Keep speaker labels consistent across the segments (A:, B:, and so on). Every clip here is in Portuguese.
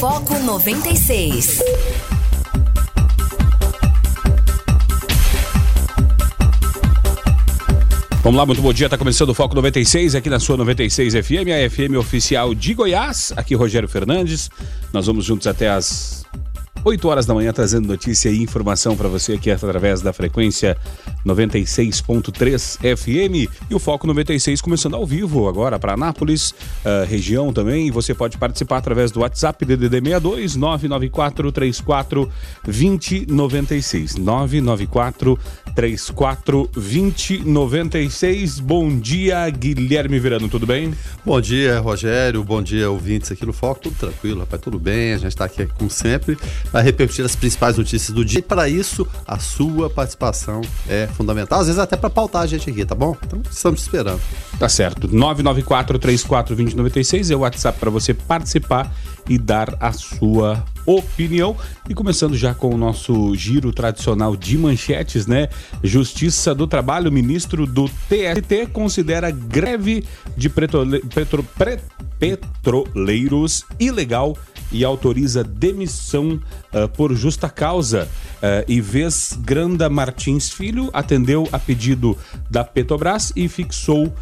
A: Foco 96.
B: Vamos lá, muito bom dia. Tá começando o Foco 96 aqui na sua 96 FM, a FM oficial de Goiás. Aqui Rogério Fernandes. Nós vamos juntos até as 8 horas da manhã trazendo notícia e informação para você aqui através da frequência 96.3 FM e o Foco 96 começando ao vivo agora para Anápolis, uh, região também. E você pode participar através do WhatsApp DDD 62 994 34 2096 994 34 2096. Bom dia, Guilherme Verano, tudo bem?
C: Bom dia, Rogério. Bom dia, ouvintes aqui no Foco. Tudo tranquilo, rapaz, tudo bem. A gente está aqui como sempre para repercutir as principais notícias do dia. E para isso, a sua participação é fundamental, às vezes até para pautar a gente aqui, tá bom? Então, estamos esperando.
B: Tá certo. 994 34 2096 é o WhatsApp para você participar e dar a sua opinião. E começando já com o nosso giro tradicional de manchetes, né? Justiça do Trabalho, ministro do TST considera greve de petro, petro, petroleiros ilegal e autoriza demissão uh, por justa causa. Uh, Ives Granda Martins Filho atendeu a pedido da Petrobras e fixou uh,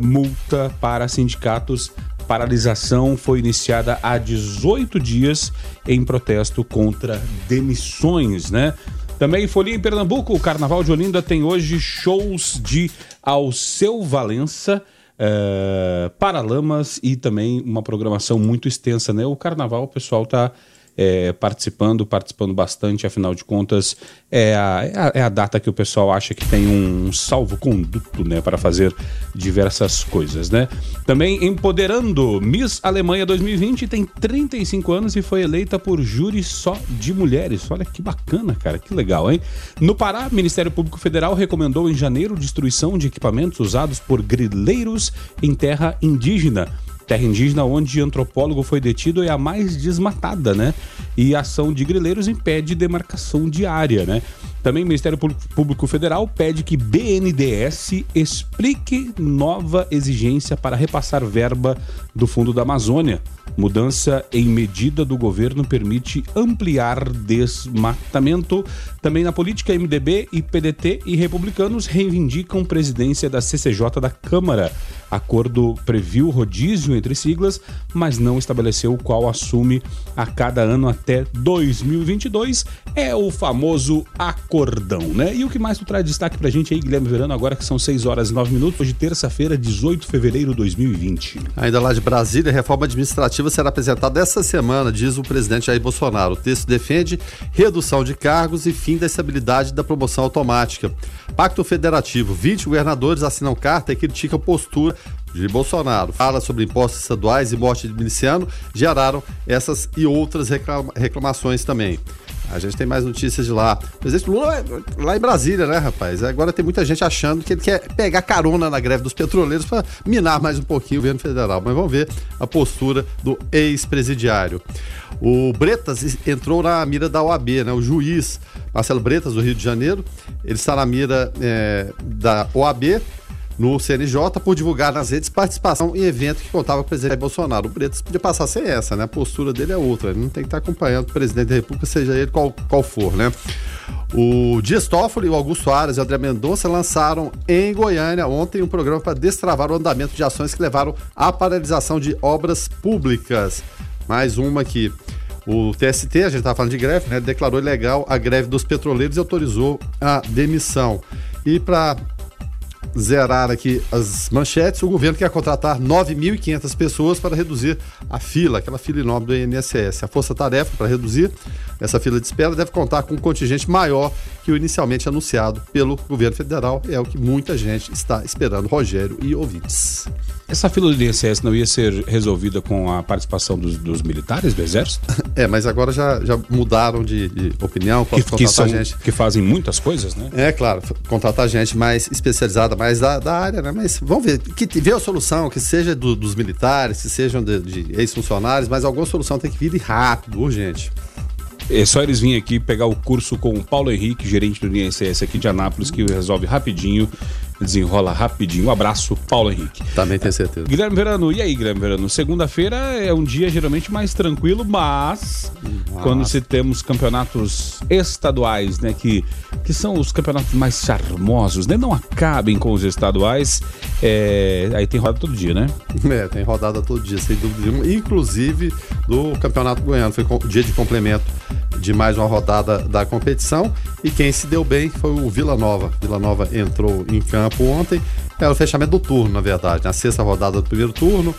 B: multa para sindicatos. Paralisação foi iniciada há 18 dias em protesto contra demissões, né? Também Folia em Pernambuco, o Carnaval de Olinda tem hoje shows de Alceu Valença, uh, Paralamas e também uma programação muito extensa, né? O carnaval, o pessoal tá é, participando, participando bastante, afinal de contas, é a, é a, é a data que o pessoal acha que tem um salvo-conduto né, para fazer diversas coisas. Né? Também empoderando Miss Alemanha 2020, tem 35 anos e foi eleita por júri só de mulheres. Olha que bacana, cara, que legal, hein? No Pará, Ministério Público Federal recomendou em janeiro destruição de equipamentos usados por grileiros em terra indígena terra indígena onde antropólogo foi detido é a mais desmatada, né? E a ação de grileiros impede demarcação diária, né? Também o Ministério Público Federal pede que BNDES explique nova exigência para repassar verba do Fundo da Amazônia. Mudança em medida do governo permite ampliar desmatamento. Também na política, MDB e PDT e republicanos reivindicam presidência da CCJ da Câmara. Acordo previu rodízio entre siglas, mas não estabeleceu qual assume a cada ano até 2022. É o famoso acordão, né? E o que mais tu traz destaque pra gente aí, Guilherme Verano, agora que são 6 horas e 9 minutos, hoje terça-feira, 18 de fevereiro de 2020.
C: Ainda lá de Brasília, a reforma administrativa será apresentada essa semana, diz o presidente Jair Bolsonaro. O texto defende redução de cargos e fim da estabilidade da promoção automática. Pacto Federativo, 20 governadores assinam carta e criticam postura de Bolsonaro. Fala sobre impostos estaduais e morte de miliciano geraram essas e outras reclama reclamações também. A gente tem mais notícias de lá. O presidente Lula é lá em Brasília, né, rapaz? Agora tem muita gente achando que ele quer pegar carona na greve dos petroleiros para minar mais um pouquinho o governo federal. Mas vamos ver a postura do ex-presidiário. O Bretas entrou na mira da OAB, né? O juiz Marcelo Bretas, do Rio de Janeiro, ele está na mira é, da OAB no CNJ por divulgar nas redes participação em evento que contava com o presidente Bolsonaro. O Bretas podia passar sem essa, né? A postura dele é outra. Ele não tem que estar acompanhando o presidente da República, seja ele qual, qual for, né? O Dias Toffoli, o Augusto Aras e o André Mendonça lançaram em Goiânia ontem um programa para destravar o andamento de ações que levaram à paralisação de obras públicas. Mais uma aqui. O TST, a gente estava falando de greve, né? Declarou ilegal a greve dos petroleiros e autorizou a demissão. E para zerar aqui as manchetes, o governo quer contratar 9.500 pessoas para reduzir a fila, aquela fila enorme do INSS. A força-tarefa para reduzir essa fila de espera deve contar com um contingente maior que o inicialmente anunciado pelo governo federal. É o que muita gente está esperando, Rogério e ouvintes.
B: Essa fila do INSS não ia ser resolvida com a participação dos, dos militares do Exército?
C: É, mas agora já, já mudaram de, de opinião,
B: que, que são, gente. Que fazem muitas coisas, né?
C: É, claro, contratar gente mais especializada, mais da, da área, né? Mas vamos ver, que ver a solução, que seja do, dos militares, que sejam de, de ex-funcionários, mas alguma solução tem que vir rápido, urgente.
B: É só eles virem aqui pegar o curso com o Paulo Henrique, gerente do INSS aqui de Anápolis, que resolve rapidinho desenrola rapidinho. Um abraço, Paulo Henrique.
C: Também tenho certeza.
B: Guilherme Verano, e aí, Guilherme Verano? Segunda-feira é um dia geralmente mais tranquilo, mas quando se temos campeonatos estaduais, né, que, que são os campeonatos mais charmosos, né, não acabem com os estaduais, é, aí tem rodada todo dia, né?
C: É, tem rodada todo dia, sem dúvida nenhuma. Inclusive do Campeonato Goiano. Foi dia de complemento de mais uma rodada da competição. E quem se deu bem foi o Vila Nova. Vila Nova entrou em campo ontem. Era o fechamento do turno, na verdade. Na sexta rodada do primeiro turno.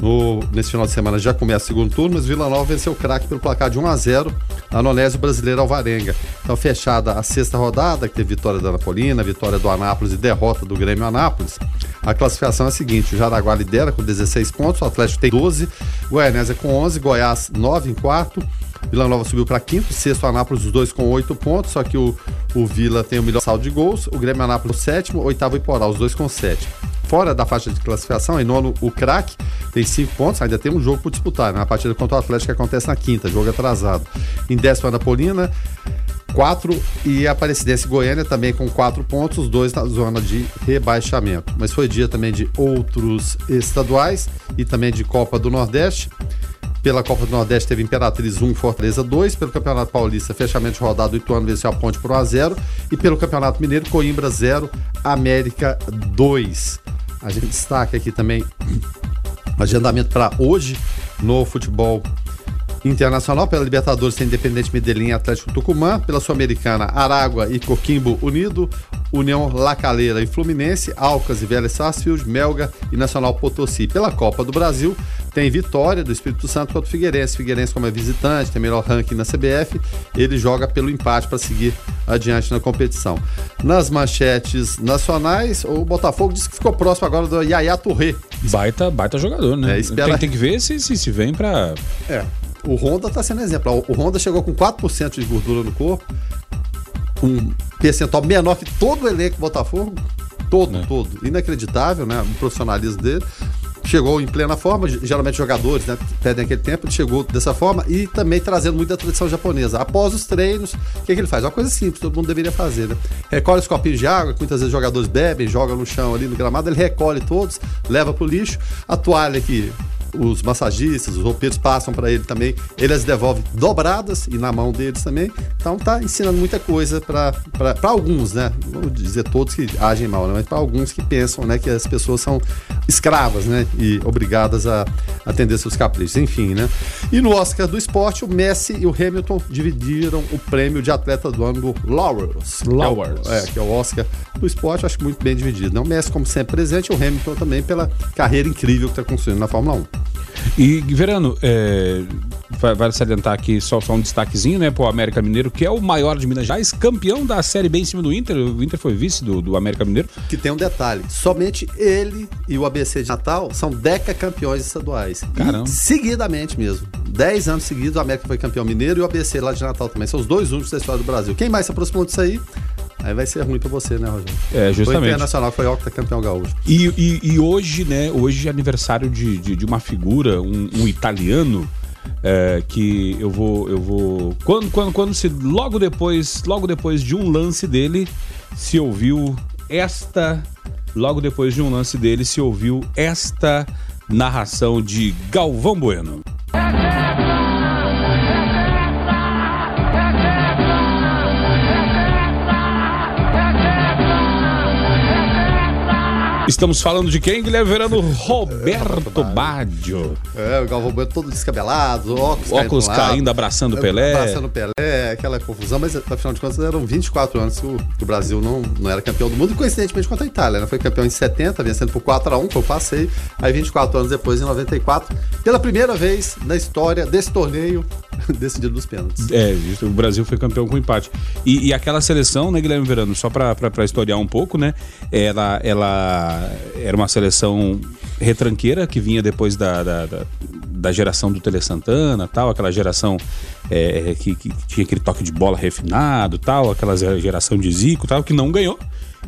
C: No, nesse final de semana já começa o segundo turno, mas Vila Nova venceu o craque pelo placar de 1 a 0 lá no Onésio Brasileiro Alvarenga. Então, fechada a sexta rodada, que teve vitória da Anapolina, vitória do Anápolis e derrota do Grêmio Anápolis. A classificação é a seguinte: o Jaraguá lidera com 16 pontos, o Atlético tem 12, Goianésia com 11, Goiás 9 em quarto. Vila Nova subiu para quinto, sexto Anápolis, os dois com oito pontos, só que o, o Vila tem o melhor saldo de gols, o Grêmio Anápolis sétimo, oitavo Iporá, os dois com sete. Fora da faixa de classificação, em nono o craque tem cinco pontos, ainda tem um jogo por disputar, né? A partida contra o Atlético que acontece na quinta, jogo atrasado. Em décimo Anapolina, 4 e a Aparecidense Goiânia também com 4 pontos, os dois na zona de rebaixamento. Mas foi dia também de outros estaduais e também de Copa do Nordeste. Pela Copa do Nordeste teve Imperatriz 1 Fortaleza 2. Pelo Campeonato Paulista, fechamento de rodada, o Ituano venceu a Ponte por 1 a 0 E pelo Campeonato Mineiro, Coimbra 0, América 2. A gente destaca aqui também agendamento para hoje no futebol Internacional pela Libertadores tem Independente Medellín e Atlético Tucumã, pela Sul-Americana Aragua e Coquimbo Unido, União Lacaleira e Fluminense, Alcas e Vélez Sarsfield, Melga e Nacional Potosí. Pela Copa do Brasil tem Vitória do Espírito Santo contra o Figueirense. Figueirense como é visitante, tem melhor ranking na CBF, ele joga pelo empate para seguir adiante na competição. Nas manchetes nacionais, o Botafogo disse que ficou próximo agora do Yaya Touré.
B: Baita, baita jogador, né?
C: É, espera-
B: tem, tem que ver se, se, se vem pra.
C: É. O Honda tá sendo exemplo. O Honda chegou com 4% de gordura no corpo, um percentual menor que todo o elenco do Botafogo. Todo,
B: É.
C: todo. Inacreditável, né? O profissionalismo dele. Chegou em plena forma, geralmente jogadores, né? Pedem aquele tempo, ele chegou dessa forma e também trazendo muito da tradição japonesa. Após os treinos, o que, que ele faz? Uma coisa simples, todo mundo deveria fazer, né? Recolhe os copinhos de água, que muitas vezes os jogadores bebem, jogam no chão ali no gramado, ele recolhe todos, leva pro lixo. A toalha que os massagistas, os roupeiros passam para ele também, ele as devolve dobradas e na mão deles também. Então tá ensinando muita coisa para alguns, né? Vou dizer todos que agem mal, né? mas para alguns que pensam, né, que as pessoas são escravas, né, e obrigadas a atender seus caprichos, enfim, né? E no Oscar do esporte, o Messi e o Hamilton dividiram o prêmio de atleta do ano do Laurels.
B: Laurels.
C: É, que é o Oscar do esporte, acho que muito bem dividido. Né? O Messi, como sempre, presente, e o Hamilton também pela carreira incrível que está construindo na Fórmula 1.
B: E, Verano, é, vai- vale salientar aqui só, só um destaquezinho, né, pro América Mineiro, que é o maior de Minas Gerais, campeão da Série B em cima do Inter. O Inter foi vice do, do América Mineiro.
C: Que tem um detalhe: somente ele e o ABC de Natal são deca campeões estaduais.
B: Caramba.
C: E seguidamente mesmo. Dez anos seguidos, o América foi campeão mineiro e o ABC lá de Natal também. São os dois únicos da história do Brasil. Quem mais se aproximou disso aí? Aí vai ser ruim pra você, né, Rogério?
B: É, justamente.
C: Internacional foi o campeão gaúcho.
B: E, e- e hoje, né, hoje é aniversário de, de, de uma figura, um, um italiano, é, que eu vou, eu vou, quando, quando, quando se, logo depois, logo depois de um lance dele, se ouviu esta, logo depois de um lance dele, se ouviu esta narração de Galvão Bueno. Estamos falando de quem, Guilherme Verano? Roberto Baggio.
C: É, o Galvão Bueno todo descabelado, óculos,
B: Óculos
C: caindo
B: caindo, abraçando o Pelé.
C: Abraçando o Pelé, aquela confusão, mas afinal de contas eram 24 anos que o, que o Brasil não, não era campeão do mundo, coincidentemente contra a Itália, né? Foi campeão em 70, vencendo por 4x1, foi o passeio. Aí 24 anos depois, em 94, pela primeira vez na história desse torneio, decidido nos pênaltis.
B: É, o Brasil foi campeão com empate. E, e aquela seleção, né, Guilherme Verano, só pra, pra, pra historiar um pouco, né? Ela, ela era uma seleção retranqueira que vinha depois da, da, da, da geração do Tele Santana, tal, aquela geração é, que, que tinha aquele toque de bola refinado, tal, aquela geração de Zico, tal, que não ganhou.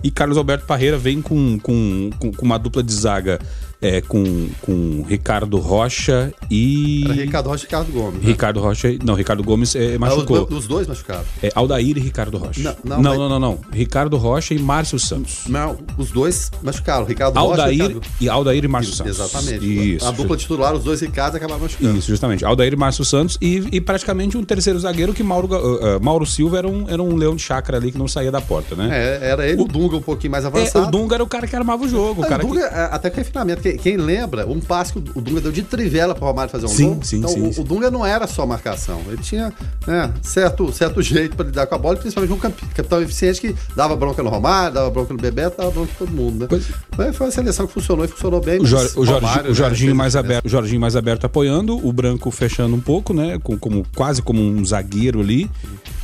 B: E Carlos Alberto Parreira vem com, com, com, com uma dupla de zaga é, com, com Ricardo Rocha e.
C: Era Ricardo Rocha e Ricardo Gomes. né?
B: Ricardo Rocha. Não, Ricardo Gomes é,
C: Ah,
B: machucou.
C: Os, os dois machucaram.
B: É Aldair e Ricardo Rocha.
C: Não,
B: Não,
C: não,
B: não,
C: mas-
B: não, não, não. Ricardo Rocha e Márcio Santos.
C: Não, os dois machucaram. Ricardo Rocha e
B: Aldair
C: Ricardo...
B: e Aldair e Márcio Santos.
C: Exatamente.
B: Isso.
C: a dupla titular, os dois Ricardos acabaram machucando.
B: Isso, justamente. Aldair e Márcio Santos e, e praticamente um terceiro zagueiro que Mauro, uh, uh, Mauro Silva era um, era um leão de chácara ali que não saía da porta, né?
C: É, era ele, o, Dunga um pouquinho mais
B: É,
C: avançado.
B: o Dunga era o cara que armava o jogo. O
C: Ah,
B: cara
C: o Dunga, é, até com refinamento. Quem, quem lembra, um passe que o Dunga deu de trivela pro Romário fazer um
B: Sim,
C: gol.
B: sim,
C: então,
B: sim,
C: o,
B: sim.
C: o Dunga não era só marcação. Ele tinha né, certo, certo jeito para lidar com a bola, principalmente um capitão eficiente que dava bronca no Romário, dava bronca no Bebeto, dava bronca em todo mundo. Né?
B: Pois-
C: Mas foi uma seleção que funcionou e funcionou bem.
B: O, Jor- o, Jorginho,
C: Romário,
B: o
C: né,
B: Jorginho
C: fez
B: mais aberto, o Jorginho mais aberto apoiando, o Branco fechando um pouco, né? Com, como, quase como um zagueiro ali.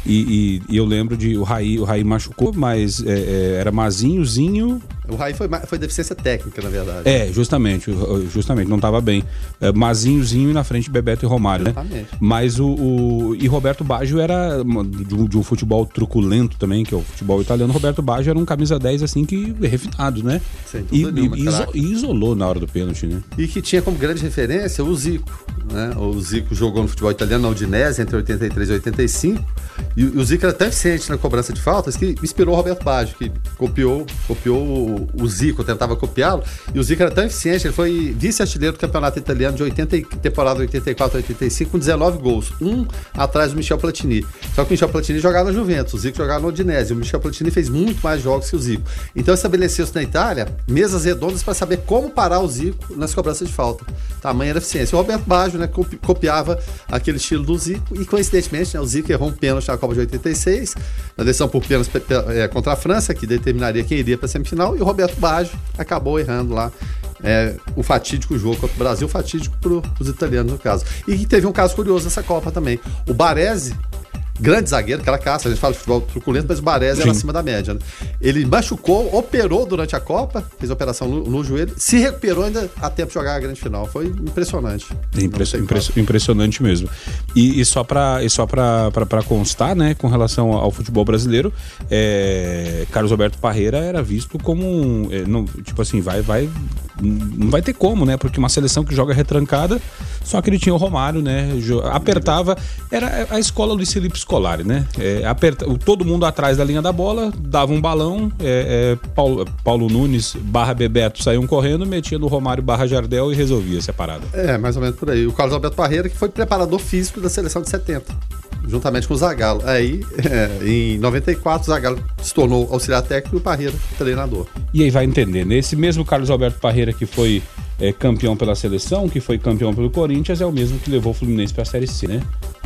B: E, e- e eu lembro de o Raí, o Raí machucou, mas é, é, era Mazinho, Zinho.
C: O Raí foi, foi deficiência técnica, na verdade.
B: É, justamente, justamente, não estava bem. É, Mazinho, Zinho e na frente Bebeto e Romário, né?
C: Exatamente.
B: Mas o, o- E Roberto Baggio era de um, de um futebol truculento também, que é o futebol italiano. Roberto Baggio era um camisa 10 assim que refinado, né?
C: Sem
B: E,
C: dúvida nenhuma,
B: e- iso- e isolou na hora do pênalti, né?
C: E que tinha como grande referência o Zico. Né? O Zico jogou no futebol italiano na Udinese entre 83 e 85. E, o Zico era tão eficiente na cobrança de faltas que inspirou o Roberto Baggio, que copiou, copiou o, o Zico, tentava copiá-lo. E o Zico era tão eficiente, ele foi vice-artilheiro do campeonato italiano de 80, e- temporada 84 85 com 19 gols. Um atrás do Michel Platini. Só que o Michel Platini jogava na Juventus, o Zico jogava na Udinese. O Michel Platini fez muito mais jogos que o Zico. Então estabeleceu-se na Itália mesas redondas para saber como parar o Zico nas cobranças de falta. Tamanha era a eficiência. O Roberto Baggio né, copi- copiava aquele estilo do Zico e, coincidentemente, né, o Zico errou um pênalti na Copa de 86, na decisão por pênalti é, contra a França, que determinaria quem iria para a semifinal, e o Roberto Baggio acabou errando lá é, o fatídico jogo contra o Brasil, fatídico para os italianos, no caso. E teve um caso curioso nessa Copa também. O Baresi, grande zagueiro, aquela caça, a gente fala de futebol truculento, mas o Baresi era acima da média. Né? Ele machucou, operou durante a Copa, fez a operação no, no joelho, se recuperou ainda a tempo de jogar a grande final. Foi impressionante.
B: Impress- impressionante mesmo. E, e só para constar, né, com relação ao futebol brasileiro, é, Carlos Alberto Parreira era visto como um, é, não, tipo assim, vai, vai, não vai ter como, né? Porque uma seleção que joga retrancada, só que ele tinha o Romário, né? Apertava, era a escola Luiz Felipe Scolari, né? É, aperta, todo mundo atrás da linha da bola, dava um balão, é, é, Paulo, Paulo Nunes barra Bebeto saíam correndo, metia no Romário barra Jardel e resolvia essa parada.
C: É, mais ou menos por aí. O Carlos Alberto Parreira, que foi preparador físico da seleção de 70, juntamente com o Zagallo. Aí, é, em 94, o Zagallo se tornou auxiliar técnico e o Parreira treinador.
B: E aí vai entender, né? Esse mesmo Carlos Alberto Parreira que foi é, campeão pela seleção, que foi campeão pelo Corinthians, é o mesmo que levou o Fluminense para a Série C, né?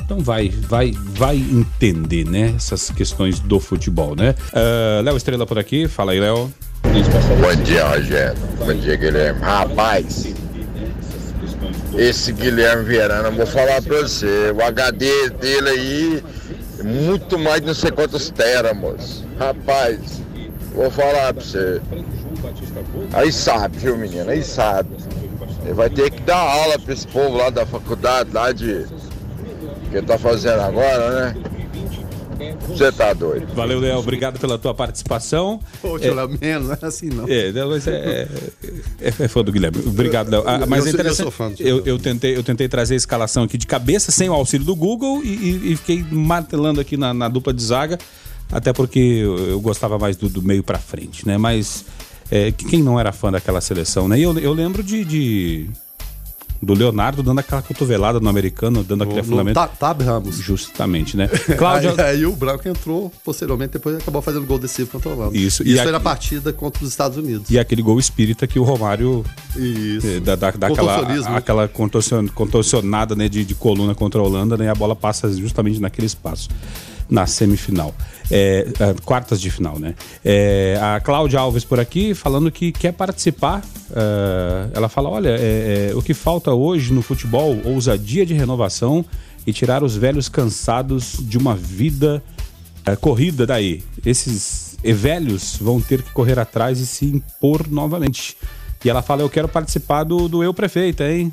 B: Então vai, vai, vai entender, né? Essas questões do futebol, né? Ah, Léo Estrela por aqui, fala aí, Léo.
D: Bom dia, Rogério. Bom dia, Guilherme. Rapaz, esse Guilherme Verano, eu vou falar pra você, o HD dele aí, muito mais de não sei quantos teramos. Rapaz, vou falar pra você. Aí sabe, viu, menino? Aí sabe. Ele vai ter que dar aula pra esse povo lá da faculdade, lá de. que ele tá fazendo agora, né? Você tá doido.
B: Valeu, Léo. Obrigado pela tua participação.
C: Poxa, Léo, menos, não é assim não.
B: É, é, é, é fã do Guilherme. Obrigado, Léo. Ah,
C: Eu-
B: mas
C: eu
B: é
C: sou- eu
B: interessante.
C: sou fã do
B: Eu, eu tentei, eu tentei trazer a escalação aqui de cabeça, sem o auxílio do Google, e, e- e fiquei martelando aqui na, na dupla de zaga, até porque eu, eu gostava mais do, do meio pra frente, né? Mas é, que- quem não era fã daquela seleção, né? E eu, eu lembro de, de- do Leonardo dando aquela cotovelada no americano, dando aquele.
C: Ta- Tab Ramos.
B: Justamente, né? Cláudia.
C: Aí, aí o Branco entrou posteriormente, depois acabou fazendo gol decisivo contra o Holanda.
B: Isso,
C: Isso
B: aqui-
C: foi na partida contra os Estados Unidos.
B: E aquele gol espírita que o Romário
C: Isso.
B: Da, da, daquela
C: Contorcionismo.
B: aquela contorcion- contorcionada né, de, de coluna contra a Holanda, né, e a bola passa justamente naquele espaço, na semifinal. É, é, quartas de final, né? É, a Cláudia Alves por aqui falando que quer participar. é, ela fala: olha, é, é, o que falta hoje no futebol, ousadia de renovação e tirar os velhos cansados de uma vida corrida daí. Esses velhos vão ter que correr atrás e se impor novamente. E ela fala: Eu quero participar do, do Eu Prefeita, hein?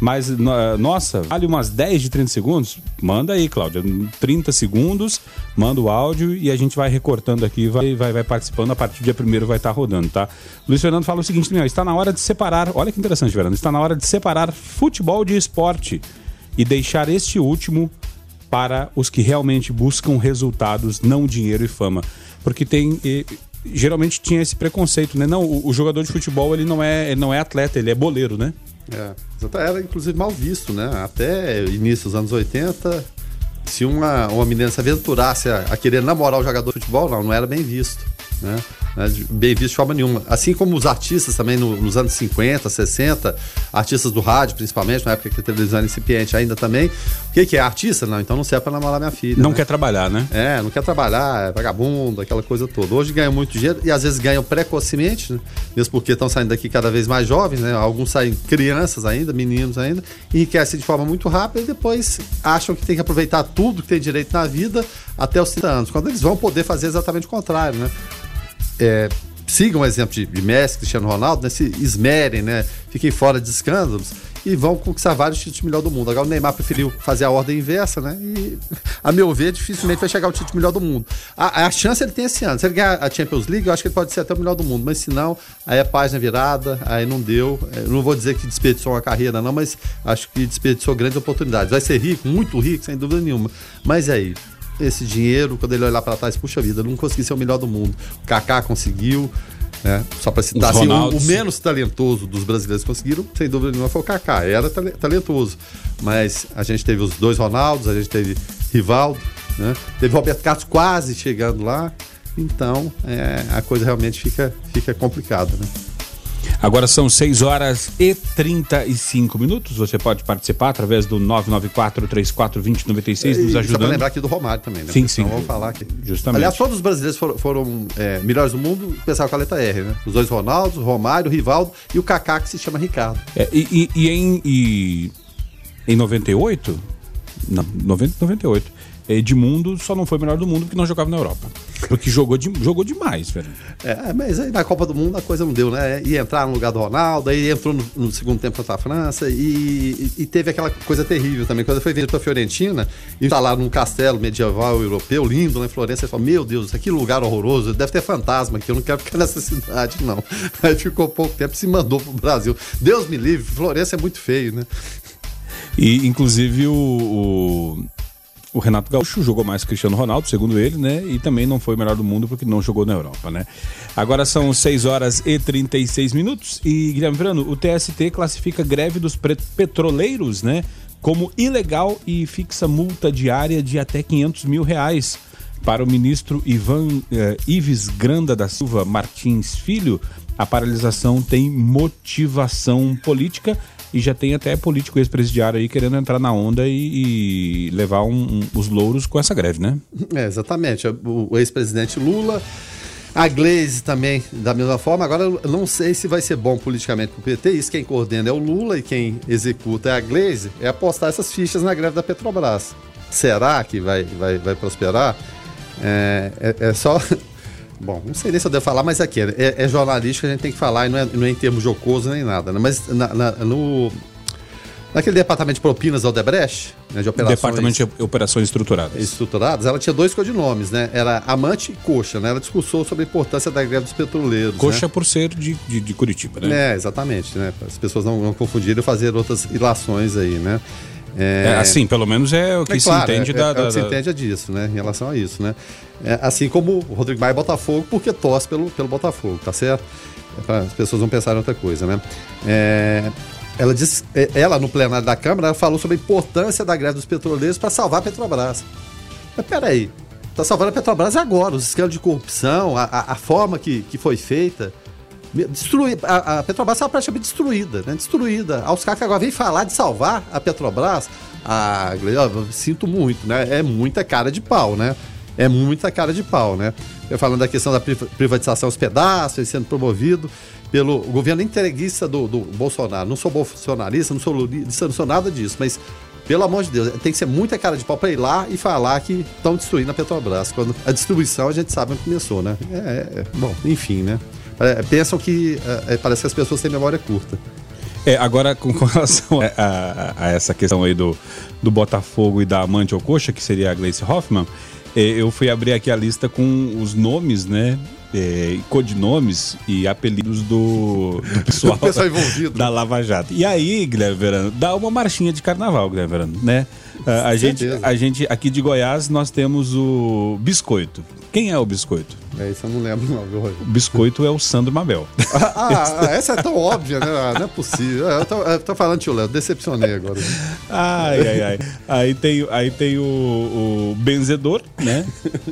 B: Mas, no- nossa, vale umas 10 de 30 segundos? Manda aí, Cláudia. 30 segundos, manda o áudio e a gente vai recortando aqui, vai, vai, vai participando. A partir do dia primeiro vai estar rodando, tá? Luiz Fernando fala o seguinte, meu, está na hora de separar, olha que interessante, Verano, está na hora de separar futebol de esporte e deixar este último para os que realmente buscam resultados, não dinheiro e fama. Porque tem. Geralmente tinha esse preconceito, né? Não, o, o jogador de futebol ele não, é, ele não é atleta, ele é boleiro, né?
C: É, era inclusive mal visto, né? Até início dos anos 80, se uma, uma menina se aventurasse a, a querer namorar o jogador de futebol, não, não era bem visto, né? Bem visto de forma nenhuma. Assim como os artistas também no- nos anos 50, 60, artistas do rádio principalmente, na época que a televisão era incipiente ainda também. O que, que é artista? Não, então não serve pra namorar minha filha.
B: Não
C: né?
B: quer trabalhar, né?
C: É, não quer trabalhar, é vagabundo, aquela coisa toda. Hoje ganham muito dinheiro e às vezes ganham precocemente, né? mesmo porque estão saindo daqui cada vez mais jovens, né? Alguns saem crianças ainda, meninos ainda, enriquecem de forma muito rápida e depois acham que tem que aproveitar tudo que tem direito na vida até os 30 anos, quando eles vão poder fazer exatamente o contrário, né? É, sigam o exemplo de, de Messi, Cristiano Ronaldo, né? se esmerem, né? fiquem fora de escândalos e vão conquistar vários títulos melhor do mundo. Agora o Neymar preferiu fazer a ordem inversa, né? E, a meu ver, dificilmente vai chegar ao título melhor do mundo. A, a chance ele tem esse ano. Se ele ganhar a Champions League, eu acho que ele pode ser até o melhor do mundo. Mas se não, aí é página virada, aí não deu. É, Eu não vou dizer que desperdiçou uma carreira, não, mas acho que desperdiçou grandes oportunidades. Vai ser rico, muito rico, sem dúvida nenhuma. Mas aí, esse dinheiro, quando ele olhar para trás, puxa vida, não consegui ser o melhor do mundo. O Kaká conseguiu, né? Só para citar assim, o, o menos talentoso dos brasileiros que conseguiram, sem dúvida nenhuma, foi o Kaká. Era tale- talentoso. Mas a gente teve os dois Ronaldos, a gente teve Rivaldo, né? Teve Roberto Carlos quase chegando lá. Então, é, a coisa realmente fica, fica complicada, né?
B: Agora são 6 horas e 35 minutos. Você pode participar através do 994-34-2096, nos
C: E Só
B: ajudando.
C: lembrar aqui do Romário também, né?
B: Sim,
C: Porque
B: sim.
C: Vamos falar aqui.
B: Justamente.
C: Aliás, todos os brasileiros foram, foram, é, melhores do mundo, pensavam com a letra R, né? Os dois Ronaldos, Romário, Rivaldo e o Kaká, que se chama Ricardo.
B: É, e, e- e em, e, em 98, não, 90, 98, Edmundo só não foi o melhor do mundo porque não jogava na Europa. Porque jogou, de, jogou demais, velho.
C: É, mas aí na Copa do Mundo a coisa não deu, né? Ia entrar no lugar do Ronaldo, aí entrou no, no segundo tempo contra a França e, e- teve aquela coisa terrível também. Quando foi vendido pra Fiorentina e tá lá num castelo medieval europeu, lindo, em Florença, ele falou: Meu Deus, que lugar horroroso, deve ter fantasma aqui, eu não quero ficar nessa cidade, não. Aí ficou pouco tempo e se mandou pro Brasil. Deus me livre, Florença é muito feio, né?
B: E, inclusive, o, o, o Renato Gaúcho jogou mais que Cristiano Ronaldo, segundo ele, né? E também não foi o melhor do mundo porque não jogou na Europa, né? Agora são 6 horas e 36 minutos. E, Guilherme Verano, o TST classifica greve dos petroleiros, né? Como ilegal e fixa multa diária de até 500 mil reais. Para o ministro Ivan eh, Ives Granda da Silva Martins Filho, a paralisação tem motivação política e já tem até político ex-presidiário aí querendo entrar na onda e, e levar um- um- os louros com essa greve, né?
C: É, exatamente. O, ex-presidente Lula, a Glaze também, da mesma forma. Agora, eu não sei se vai ser bom politicamente para o PT. Isso quem coordena é o Lula e quem executa é a Glaze. É apostar essas fichas na greve da Petrobras. Será que vai, vai, vai prosperar? É, é- é só. Bom, não sei nem se eu devo falar, mas aqui é, é jornalístico, a gente tem que falar e não é, não é em termos jocoso nem nada. Né? Mas na- na- no. Naquele departamento de propinas da Odebrecht, né, de operações
B: Departamento de Operações Estruturadas.
C: estruturadas, ela tinha dois codinomes, né? Era Amante e Coxa, né? Ela discursou sobre a importância da greve dos petroleiros.
B: Coxa por ser de, de, de Curitiba, né?
C: né? É, exatamente, né? Para as pessoas não, não confundirem e fazer outras ilações aí, né?
B: É, assim, pelo menos é o que
C: é
B: se
C: claro,
B: entende
C: é,
B: da.
C: é,
B: da-
C: é o que se entende é disso, né? Em relação a isso, né? É, assim como o Rodrigo Maia é Botafogo, porque torce pelo, pelo Botafogo, tá certo? É pra- as pessoas não pensarem em outra coisa, né? É, ela disse, é, ela no plenário da Câmara falou sobre a importância da greve dos petroleiros para salvar a Petrobras. Mas peraí, tá salvando a Petrobras agora, os escândalos de corrupção, a, a- a forma que, que foi feita. Destruir, a, a Petrobras estava praticamente destruída, né? Destruída. Aos caras que agora vem falar de salvar a Petrobras, ah, eu sinto muito, né? É muita cara de pau, né? É muita cara de pau, né? Eu falando da questão da priva- privatização aos pedaços, sendo promovido pelo governo entreguista do, do Bolsonaro. Não sou bolsonarista, não sou lulista, não sou nada disso, mas pelo amor de Deus, tem que ser muita cara de pau para ir lá e falar que estão destruindo a Petrobras. Quando a destruição a gente sabe onde começou, né? É, é, bom, enfim, né? É, pensam que é, é, parece que as pessoas têm memória curta.
B: É, agora, com, com relação a, a, a, essa questão aí do, do Botafogo e da amante ou coxa, que seria a Gleice Hoffmann, é, eu fui abrir aqui a lista com os nomes, né? É, codinomes e apelidos do, do pessoal,
C: pessoal envolvido.
B: da Lava Jato. E aí, Guilherme Verano, dá uma marchinha de carnaval, Guilherme Verano, né? A, a gente, a gente, aqui de Goiás, nós temos o Biscoito. Quem é o Biscoito?
C: É, isso eu não lembro, não, viu,
B: O Biscoito é o Sandro Mabel.
C: Ah, ah, ah, essa é tão óbvia, né? Ah, não é possível. Eu tô, eu tô falando, tio Léo, decepcionei agora.
B: Ai, ai, ai. Aí tem, aí tem o, o Benzedor, né?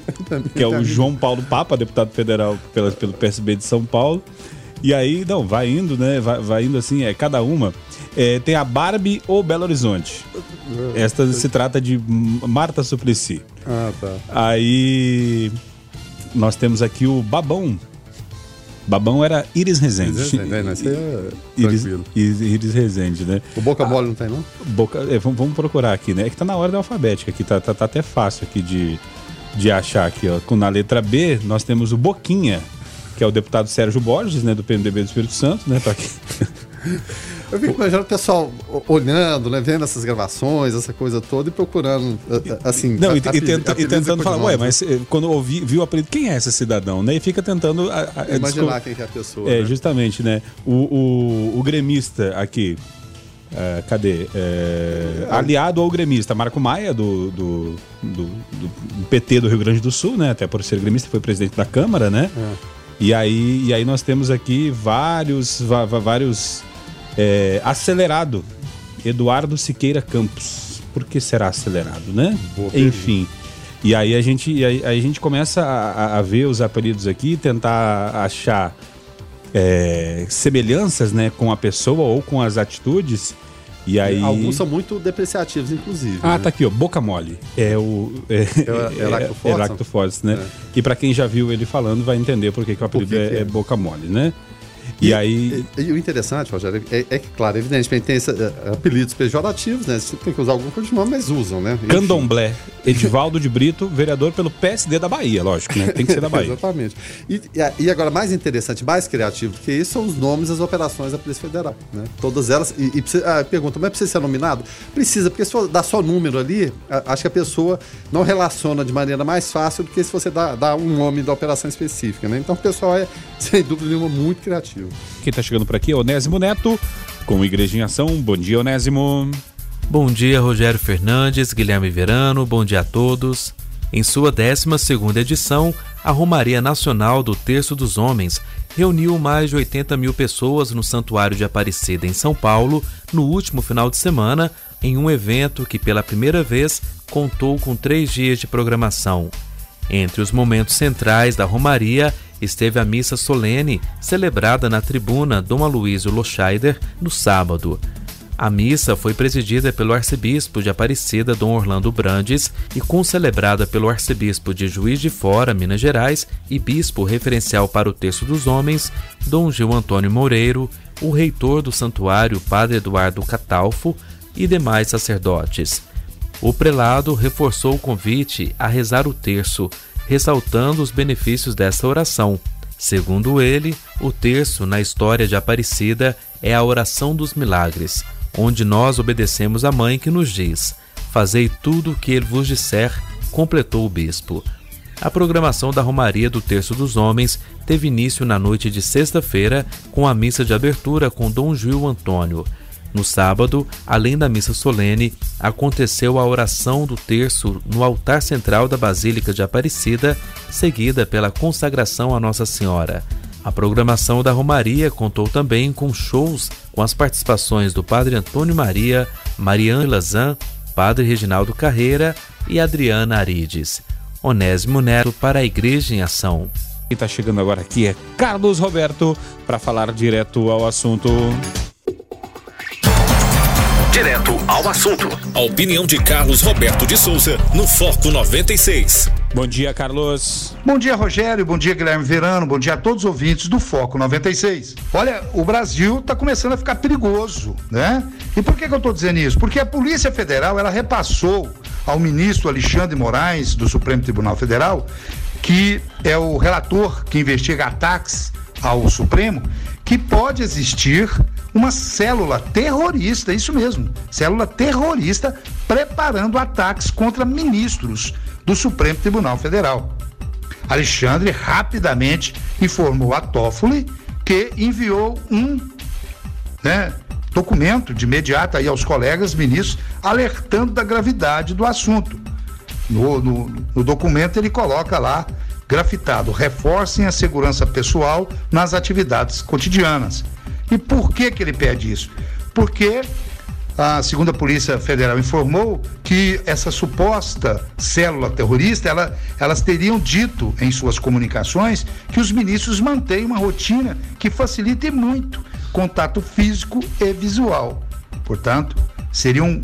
B: que é o João Paulo Papa, deputado federal pela, pelo PSB de São Paulo. E aí, não, vai indo, né? Vai, vai indo assim, é cada uma. É, tem a Barbie ou Belo Horizonte. Esta se trata de Marta Suplicy.
C: Ah, tá.
B: Aí nós temos aqui o Babão. Babão era Iris Rezende.
C: Iris Rezende, né? Esse é
B: Iris, Iris, Iris Rezende, né?
C: O Boca Mole não tem, não?
B: Boca, é, vamos, vamos, procurar aqui, né? É que tá na ordem alfabética aqui, tá, tá, tá, até fácil aqui de, de achar aqui, ó. Na letra B, nós temos o Boquinha, que é o deputado Sérgio Borges, né? Do PMDB do Espírito Santo, né? Tá aqui.
C: Eu fico imaginando o pessoal olhando, né, vendo essas gravações, essa coisa toda e procurando, assim.
B: Não, e, e, tenta, e tentando falar, ué, mas eh, quando ouvi, viu o apelido, quem é esse cidadão, né? E fica tentando. A,
C: a, Imaginar quem é a pessoa.
B: É, né? justamente, né? O, o, o gremista aqui. Uh, cadê? Uh, aliado ao gremista Marco Maia, do, do, do, do, PT do Rio Grande do Sul, né? Até por ser gremista, foi presidente da Câmara, né? É. E, aí, e aí nós temos aqui vários, vários é, acelerado. Eduardo Siqueira Campos. Por que será acelerado, né? Boa Enfim. E aí a gente, aí, a gente começa a, a, ver os apelidos aqui, tentar achar é, semelhanças né, com a pessoa ou com as atitudes. E aí...
C: Alguns são muito depreciativos, inclusive.
B: Ah, né? tá aqui, ó. Boca Mole. É o. É, é, é, né? É. E para quem já viu ele falando, vai entender por que, que o apelido que é, é, Boca Mole, né?
C: E, e aí. E, e, o interessante, Rogério, é, é que, claro, evidentemente tem esse, uh, apelidos pejorativos, né? Você tem que usar algum codinome, mas usam, né?
B: Enfim. Candomblé. Edivaldo de Brito, vereador pelo PSD da Bahia, lógico, né? Tem que ser da Bahia.
C: Exatamente. E, e, agora, mais interessante, mais criativo do que isso, são os nomes das operações da Polícia Federal, né? Todas elas. E, e ah, pergunta, mas precisa ser nominado? Precisa, porque se for dar só número ali, acho que a pessoa não relaciona de maneira mais fácil do que se você dá, dá um nome da operação específica, né? Então o pessoal é, sem dúvida nenhuma, muito criativo.
B: Quem está chegando por aqui é Onésimo Neto, com Igreja em Ação. Bom dia, Onésimo.
E: Bom dia, Rogério Fernandes, Guilherme Verano, bom dia a todos. Em sua 12 edição, a Romaria Nacional do Terço dos Homens reuniu mais de 80 mil pessoas no Santuário de Aparecida, em São Paulo, no último final de semana, em um evento que, pela primeira vez, contou com três dias de programação. Entre os momentos centrais da Romaria esteve a missa solene, celebrada na tribuna Dom Aloysio Loscheider no sábado. A missa foi presidida pelo arcebispo de Aparecida, Dom Orlando Brandes, e concelebrada pelo arcebispo de Juiz de Fora, Minas Gerais, e bispo referencial para o Terço dos Homens, Dom Gil Antônio Moreiro, o reitor do santuário, Padre Eduardo Catalfo, e demais sacerdotes. O prelado reforçou o convite a rezar o terço, ressaltando os benefícios dessa oração. Segundo ele, o terço na história de Aparecida é a oração dos milagres, onde nós obedecemos a mãe que nos diz: Fazei tudo o que ele vos disser, completou o bispo. A programação da Romaria do Terço dos Homens teve início na noite de sexta-feira com a missa de abertura com Dom Gil Antônio. No sábado, além da missa solene, aconteceu a oração do terço no altar central da Basílica de Aparecida, seguida pela consagração a Nossa Senhora. A programação da Romaria contou também com shows com as participações do Padre Antônio Maria, Mariana Lazan, Padre Reginaldo Carreira e Adriana Arides. Onésimo Neto para a Igreja em Ação.
B: Quem está chegando agora aqui é Carlos Roberto para falar direto ao assunto.
F: Direto ao assunto. A opinião de Carlos Roberto de Souza no Foco 96.
B: Bom dia, Carlos.
G: Bom dia, Rogério. Bom dia, Guilherme Verano. Bom dia a todos os ouvintes do Foco 96. Olha, o Brasil está começando a ficar perigoso, né? E por que, que eu estou dizendo isso? Porque a Polícia Federal ela repassou ao ministro Alexandre Moraes, do Supremo Tribunal Federal, que é o relator que investiga ataques ao Supremo, que pode existir uma célula terrorista, isso mesmo, célula terrorista preparando ataques contra ministros do Supremo Tribunal Federal. Alexandre rapidamente informou a Toffoli que enviou um né, documento de imediato aí aos colegas ministros alertando da gravidade do assunto. No, no, no documento ele coloca lá grafitado: reforcem a segurança pessoal nas atividades cotidianas. E por que, que ele pede isso? Porque a segunda Polícia Federal informou que essa suposta célula terrorista, ela, elas teriam dito em suas comunicações que os ministros mantêm uma rotina que facilite muito contato físico e visual. Portanto, seriam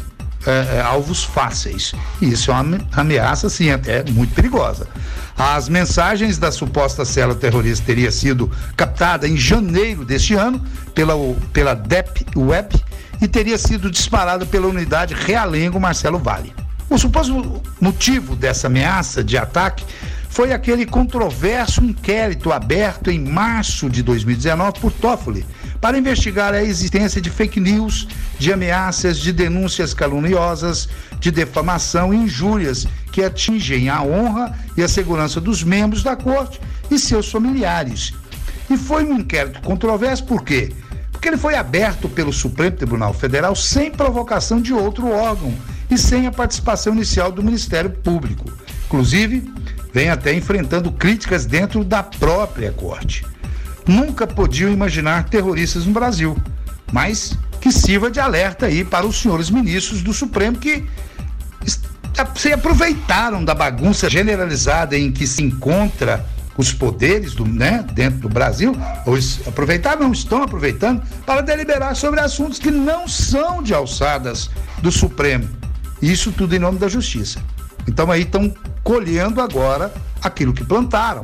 G: é, é, alvos fáceis. E isso é uma ameaça, sim, até muito perigosa. As mensagens da suposta célula terrorista teria sido captada em janeiro deste ano pela, pela DEP Web e teria sido disparada pela unidade Realengo Marcelo Vale. O suposto motivo dessa ameaça de ataque foi aquele controverso inquérito aberto em março de 2019 por Toffoli para investigar a existência de fake news, de ameaças, de denúncias caluniosas, de defamação e injúrias que atingem a honra e a segurança dos membros da corte e seus familiares. E foi um inquérito controverso por quê? Porque ele foi aberto pelo Supremo Tribunal Federal sem provocação de outro órgão e sem a participação inicial do Ministério Público. Inclusive, vem até enfrentando críticas dentro da própria corte. Nunca podiam imaginar terroristas no Brasil, mas que sirva de alerta aí para os senhores ministros do Supremo que se aproveitaram da bagunça generalizada em que se encontra os poderes do, né, dentro do Brasil, ou aproveitaram, não estão aproveitando, para deliberar sobre assuntos que não são de alçadas do Supremo. Isso tudo em nome da justiça. Então aí estão colhendo agora aquilo que plantaram.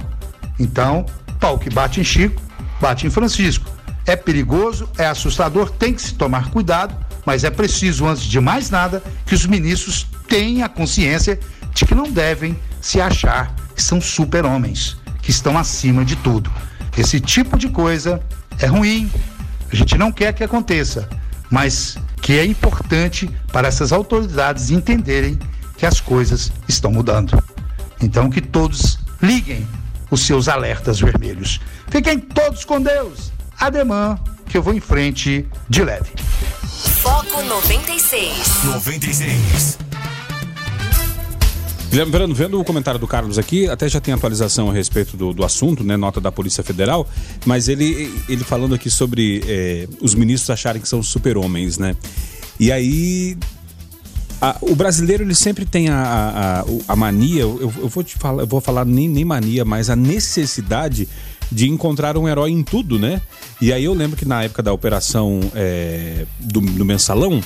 G: Então, pau que bate em Chico, bate em Francisco. É perigoso, é assustador, tem que se tomar cuidado, mas é preciso, antes de mais nada, que os ministros tenham a consciência de que não devem se achar que são super-homens, que estão acima de tudo. Esse tipo de coisa é ruim, a gente não quer que aconteça, mas que é importante para essas autoridades entenderem que as coisas estão mudando. Então, que todos liguem os seus alertas vermelhos. Fiquem todos com Deus. Ademã, que eu vou em frente de leve.
A: Foco 96.
F: 96.
B: Guilherme Verano, vendo o comentário do Carlos aqui, até já tem atualização a respeito do, do assunto, né? Nota da Polícia Federal, mas ele, ele falando aqui sobre é, os ministros acharem que são super-homens, né? E aí a, o brasileiro ele sempre tem a, a, a mania, eu, eu, vou te falar, eu vou falar nem, nem mania, mas a necessidade de encontrar um herói em tudo, né? E aí eu lembro que na época da operação é, do, do mensalão,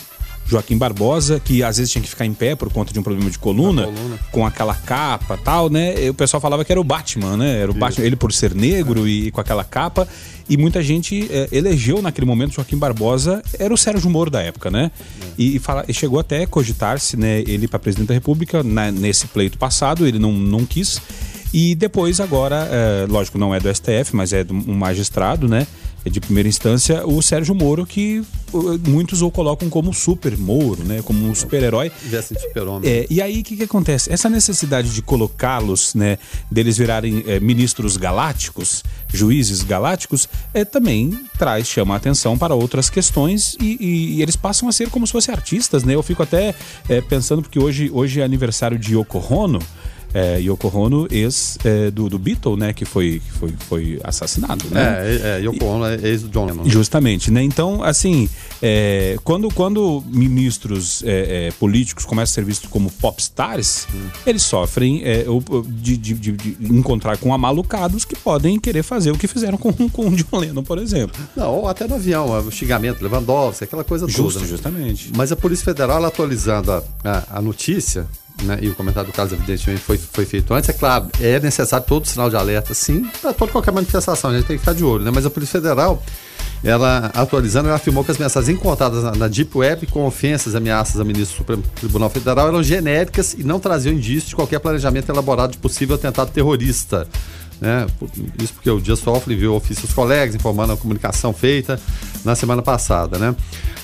B: Joaquim Barbosa, que às vezes tinha que ficar em pé por conta de um problema de coluna, coluna. com aquela capa tal, né? E o pessoal falava que era o Batman, né? Era o Isso. Batman, ele por ser negro é. e, com aquela capa. E muita gente é, elegeu naquele momento Joaquim Barbosa, era o Sérgio Moro da época, né? É. E, e, fala, e chegou até a cogitar-se, né? Ele para presidente da República, na, nesse pleito passado, ele não, não quis. E depois, agora, é, lógico, não é do STF, mas é de um magistrado, né? É de primeira instância, o Sérgio Moro, que muitos o colocam como super Moro, né? Como um super-herói.
C: super
B: é, e aí, o que, que acontece? Essa necessidade de colocá-los, né? Deles virarem é, ministros galácticos, juízes galácticos, é, também traz, chama a atenção para outras questões e, e, e eles passam a ser como se fossem artistas, né? Eu fico até é, pensando, porque hoje, hoje é aniversário de Yoko Ono, é, Yoko Ono, ex é, do, do Beatle, né? Que foi, que foi, foi assassinado, né?
C: É, é Yoko Ono é ex do John Lennon.
B: Justamente, né? Então, assim, é, quando, quando ministros é, é, políticos começam a ser vistos como popstars, hum. eles sofrem de, de, de, de, encontrar com amalucados que podem querer fazer o que fizeram com, com o John Lennon, por exemplo.
C: Não, ou até no avião, o xingamento, Lewandowski, aquela coisa
B: Justo,
C: toda.
B: Né? Justamente.
C: Mas a Polícia Federal, atualizando a, a, a notícia, né, e o comentário do caso, evidentemente, foi, foi feito antes. É claro, é necessário todo sinal de alerta, sim, para toda qualquer manifestação, a gente tem que ficar de olho, né? Mas a Polícia Federal, ela atualizando, ela afirmou que as mensagens encontradas na, na Deep Web com ofensas e ameaças a ministro do Supremo Tribunal Federal eram genéricas e não traziam indícios de qualquer planejamento elaborado de possível atentado terrorista. Né? Isso porque o Dias Toffoli enviou ofício aos colegas informando a comunicação feita na semana passada, né?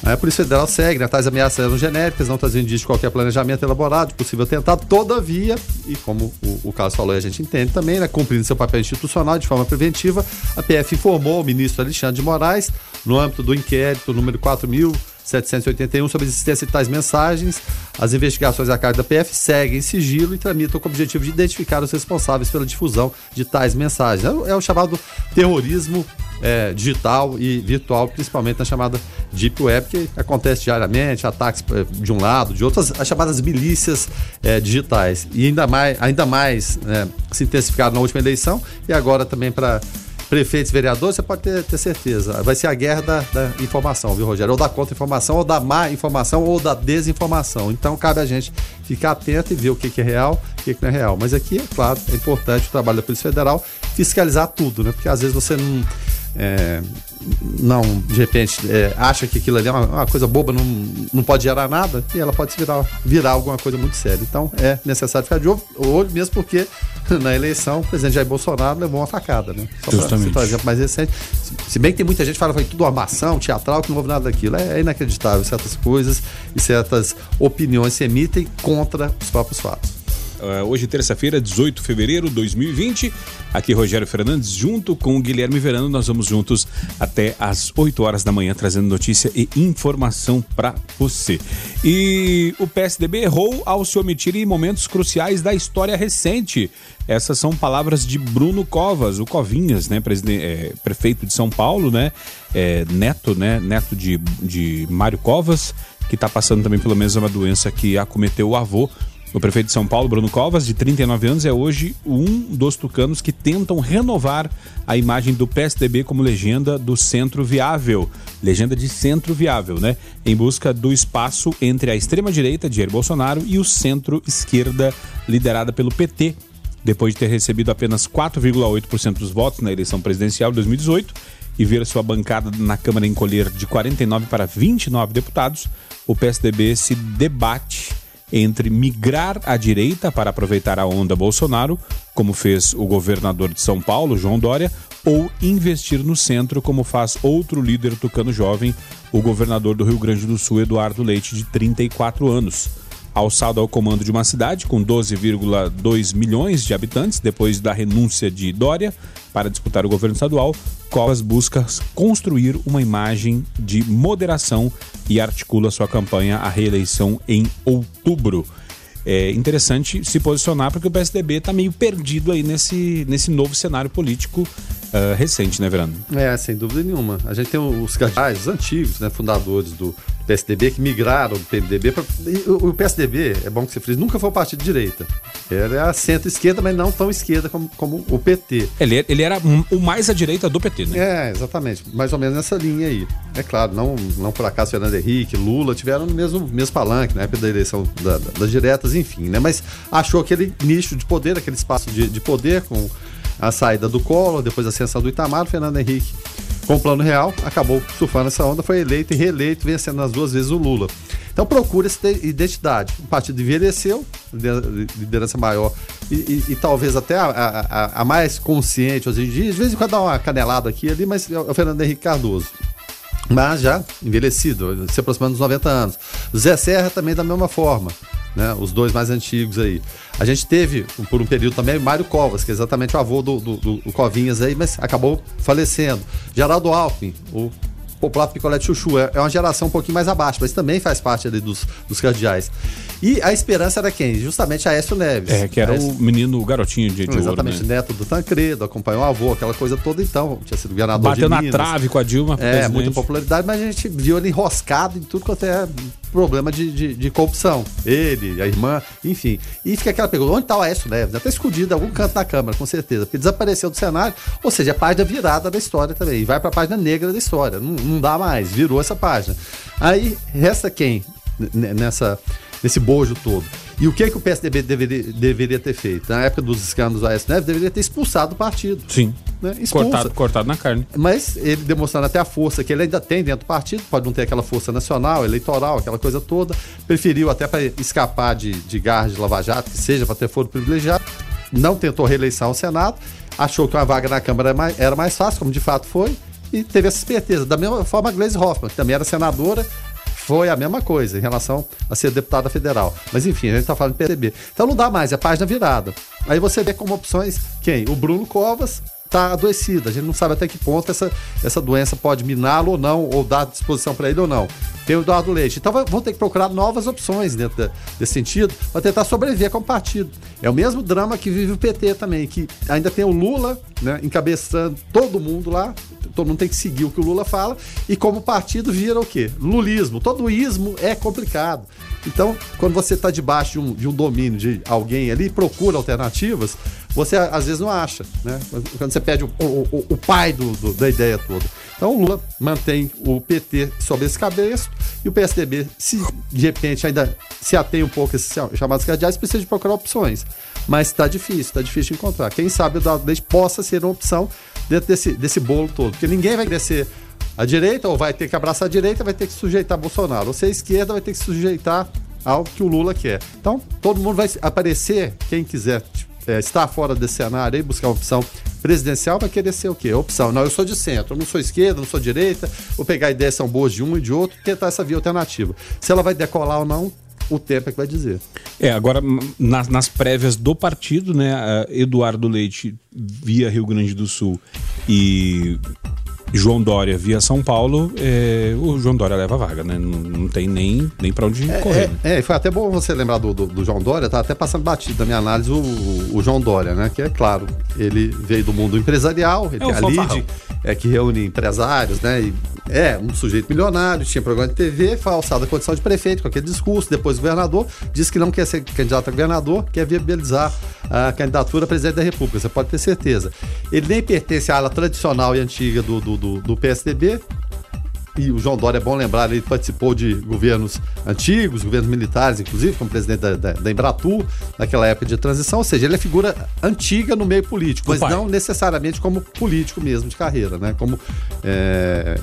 C: A Polícia Federal segue, né? Tais ameaças eram genéricas, não traziam indício de qualquer planejamento elaborado, possível atentado, todavia, e como o, o caso falou e a gente entende também, né? Cumprindo seu papel institucional de forma preventiva, a PF informou o ministro Alexandre de Moraes, no âmbito do inquérito número 4.000 781 sobre a existência de tais mensagens. As investigações a cargo da PF seguem em sigilo e tramitam com o objetivo de identificar os responsáveis pela difusão de tais mensagens. É o, é chamado terrorismo é, digital e virtual, principalmente na chamada Deep Web, que acontece diariamente, ataques é, de um lado, de outro, as, as chamadas milícias é, digitais. E ainda mais, ainda mais é, se intensificaram na última eleição e agora também para prefeitos, vereadores, você pode ter, ter certeza. Vai ser a guerra da, da, informação, viu, Rogério? Ou da contra-informação, ou da má informação, ou da desinformação. Então, cabe a gente ficar atento e ver o que, que é real que, que não é real. Mas aqui, é claro, é importante o trabalho da Polícia Federal fiscalizar tudo, né? Porque às vezes você não é, não, de repente, é, acha que aquilo ali é uma, uma, coisa boba, não, não pode gerar nada, e ela pode virar, virar alguma coisa muito séria. Então é necessário ficar de olho, mesmo porque na eleição o presidente Jair Bolsonaro levou uma facada, né? Só
B: Justamente.
C: Para exemplo mais recente. Se, bem que tem muita gente que fala que foi tudo armação, teatral, que não houve nada daquilo. É, é inacreditável certas coisas e certas opiniões se emitem contra os próprios fatos.
B: Uh, hoje, terça-feira, 18 de fevereiro de 2020. Aqui Rogério Fernandes, junto com Guilherme Verano, nós vamos juntos até às 8 horas da manhã, trazendo notícia e informação para você. E o PSDB errou ao se omitir em momentos cruciais da história recente. Essas são palavras de Bruno Covas, o Covinhas, né, é, prefeito de São Paulo, né, é, neto, né, neto de, de Mário Covas, que está passando também pela mesma doença que acometeu o avô o prefeito de São Paulo, Bruno Covas, de 39 anos, é hoje um dos tucanos que tentam renovar a imagem do PSDB como legenda do centro viável. Legenda de centro viável, né? Em busca do espaço entre a extrema-direita de Jair Bolsonaro e o centro-esquerda, liderada pelo PT, depois de ter recebido apenas 4,8% dos votos na eleição presidencial de 2018 e ver sua bancada na Câmara encolher de 49 para 29 deputados, o PSDB se debate entre migrar à direita para aproveitar a onda Bolsonaro, como fez o governador de São Paulo, João Dória, ou investir no centro, como faz outro líder tucano jovem, o governador do Rio Grande do Sul, Eduardo Leite, de 34 anos alçado ao comando de uma cidade com 12,2 milhões de habitantes, depois da renúncia de Dória para disputar o governo estadual, Covas busca construir uma imagem de moderação e articula sua campanha à reeleição em outubro. É interessante se posicionar porque o PSDB está meio perdido aí nesse, nesse novo cenário político uh, recente, né, Verano?
C: É, sem dúvida nenhuma. A gente tem os cardeais, os antigos, né, fundadores do PSDB, que migraram do PMDB. Pra... O PSDB, é bom que você frise, nunca foi um partido de direita. Era centro-esquerda, mas não tão esquerda como, como o PT.
B: Ele, ele era o mais à direita do PT, né?
C: É, exatamente. Mais ou menos nessa linha aí. É claro, não, não por acaso Fernando Henrique, Lula tiveram no mesmo, mesmo palanque, na época da eleição da, da, das diretas, enfim, né? Mas achou aquele nicho de poder, aquele espaço de, de poder com a saída do Collor, depois a ascensão do Itamar, Fernando Henrique com o plano real, acabou surfando essa onda, foi eleito e reeleito, vencendo as duas vezes o Lula. Então procura essa identidade. O partido envelheceu, liderança maior e, e, e talvez até a, a, a, mais consciente hoje em dia. De vez em quando dá uma canelada aqui ali, mas é o Fernando Henrique Cardoso. Mas já envelhecido, se aproximando dos 90 anos. Zé Serra também da mesma forma né? Os dois mais antigos aí. A gente teve, por um período também, Mário Covas, que é exatamente o avô do, do, do Covinhas aí, mas acabou falecendo. Geraldo Alckmin, o popular picolé de chuchu. É, é uma geração um pouquinho mais abaixo, mas também faz parte ali dos, dos cardeais. E a esperança era quem? Justamente Aécio Neves.
B: É, que era Aécio... o menino, o garotinho de, de
C: Exatamente,
B: ouro,
C: né? neto do Tancredo, acompanhou o avô, aquela coisa toda então. Tinha sido governador
B: Bateu na trave com a Dilma.
C: É, presidente. muita popularidade, mas a gente viu ele enroscado em tudo quanto é problema de, de, de, corrupção. Ele, a irmã, enfim. E fica aquela pergunta: onde está o Aécio Neves? Até escondido em algum canto da Câmara, com certeza, porque desapareceu do cenário, ou seja, a página virada da história também. Vai para a página negra da história. Não, não dá mais, virou essa página. Aí resta quem nessa, nesse bojo todo? E o que, é que o PSDB deveria, deveria ter feito? Na época dos escândalos Aécio Neves, deveria ter expulsado o partido.
B: Sim. Né? Cortado, cortado na carne.
C: Mas ele demonstrando até a força que ele ainda tem dentro do partido, pode não ter aquela força nacional, eleitoral, aquela coisa toda, preferiu até para escapar de, de garras de Lava Jato, que seja para ter foro privilegiado, não tentou reeleição ao Senado, achou que uma vaga na Câmara era mais, era mais fácil, como de fato foi, e teve essa esperteza. Da mesma forma, a Gleisi Hoffmann, que também era senadora, foi a mesma coisa em relação a ser deputada federal. Mas enfim, a gente está falando de PSDB. Então não dá mais, é página virada. Aí você vê como opções quem? O Bruno Covas, está adoecido. A gente não sabe até que ponto essa, essa doença pode miná-lo ou não, ou dar disposição para ele ou não. Tem o Eduardo Leite. Então vão ter que procurar novas opções dentro desse sentido para tentar sobreviver como partido. É o mesmo drama que vive o PT também, que ainda tem o Lula né, encabeçando todo mundo lá, todo mundo tem que seguir o que o Lula fala, e como partido vira o quê? Lulismo. Todo ismo é complicado. Então, quando você está debaixo de um, de um domínio de alguém ali, procura alternativas, você às vezes não acha, né? Quando você pede o, o, o pai do, do, da ideia toda. Então o Lula mantém o PT sobre esse cabeço e o PSDB, se de repente ainda se atém um pouco a esses chamados cardeais, precisa de procurar opções. Mas está difícil, está difícil de encontrar. Quem sabe o Eduardo Leite possa ser uma opção dentro desse, desse bolo todo. Porque ninguém vai descer a direita, ou vai ter que abraçar a direita, vai ter que sujeitar Bolsonaro. Ou se a esquerda vai ter que sujeitar ao que o Lula quer. Então, todo mundo vai aparecer, quem quiser é, estar fora desse cenário e buscar uma opção presidencial, vai querer ser o quê? Opção. Não, eu sou de centro, eu não sou esquerda, não sou direita, vou pegar ideias são boas de um e de outro, tentar essa via alternativa. Se ela vai decolar ou não, o tempo é que vai dizer.
B: É, agora, nas, nas prévias do partido, né, Eduardo Leite via Rio Grande do Sul e João Dória via São Paulo, é, o João Dória leva a vaga, né? Não, não tem nem, nem para onde
C: é,
B: correr.
C: É, né? é, foi até bom você lembrar do, do, do, João Dória, tá até passando batido na minha análise o, o, João Dória, né? Que é claro, ele veio do mundo empresarial, ele é tem a LID, é, que reúne empresários, né? E é um sujeito milionário, tinha programa de TV, foi alçado a condição de prefeito com aquele discurso, depois governador, disse que não quer ser candidato a governador, quer viabilizar a candidatura a presidente da República, você pode ter certeza. Ele nem pertence à ala tradicional e antiga do, do, do, do PSDB, e o João Dória é bom lembrar, ele participou de governos antigos, governos militares, inclusive, como presidente da, da, da Embratur, naquela época de transição, ou seja, ele é figura antiga no meio político, mas não necessariamente como político mesmo de carreira, né? Como é,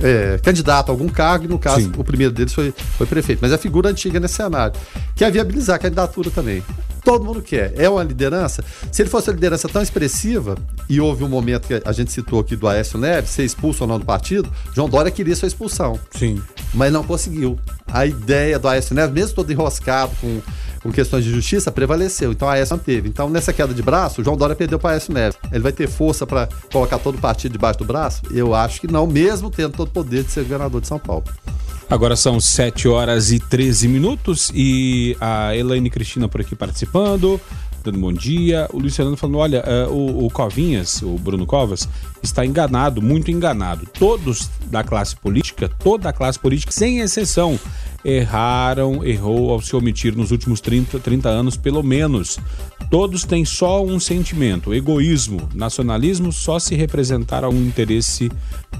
C: é, candidato a algum cargo, e no caso, Sim. o primeiro deles foi, foi prefeito. Mas é figura antiga nesse cenário. Quer viabilizar a candidatura também. Todo mundo quer. É uma liderança. Se ele fosse uma liderança tão expressiva, e houve um momento que a gente citou aqui do Aécio Neves, ser expulso ou não do partido, João Dória queria sua expulsão.
B: Sim.
C: Mas não conseguiu. A ideia do Aécio Neves, mesmo todo enroscado com com questões de justiça, prevaleceu. Então a Aécio manteve. Então, nessa queda de braço, o João Dória perdeu para Aécio Neves. Ele vai ter força para colocar todo o partido debaixo do braço? Eu acho que não, mesmo tendo todo o poder de ser governador de São Paulo.
B: Agora são 7 horas e 13 minutos e a Elaine Cristina por aqui participando dando bom dia. O Luciano falando: olha, uh, o, o, Covinhas, o Bruno Covas, está enganado, muito enganado. Todos da classe política, toda a classe política, sem exceção, erraram, errou ao se omitir nos últimos 30, 30 anos, pelo menos. Todos têm só um sentimento: egoísmo. Nacionalismo só se representar a um interesse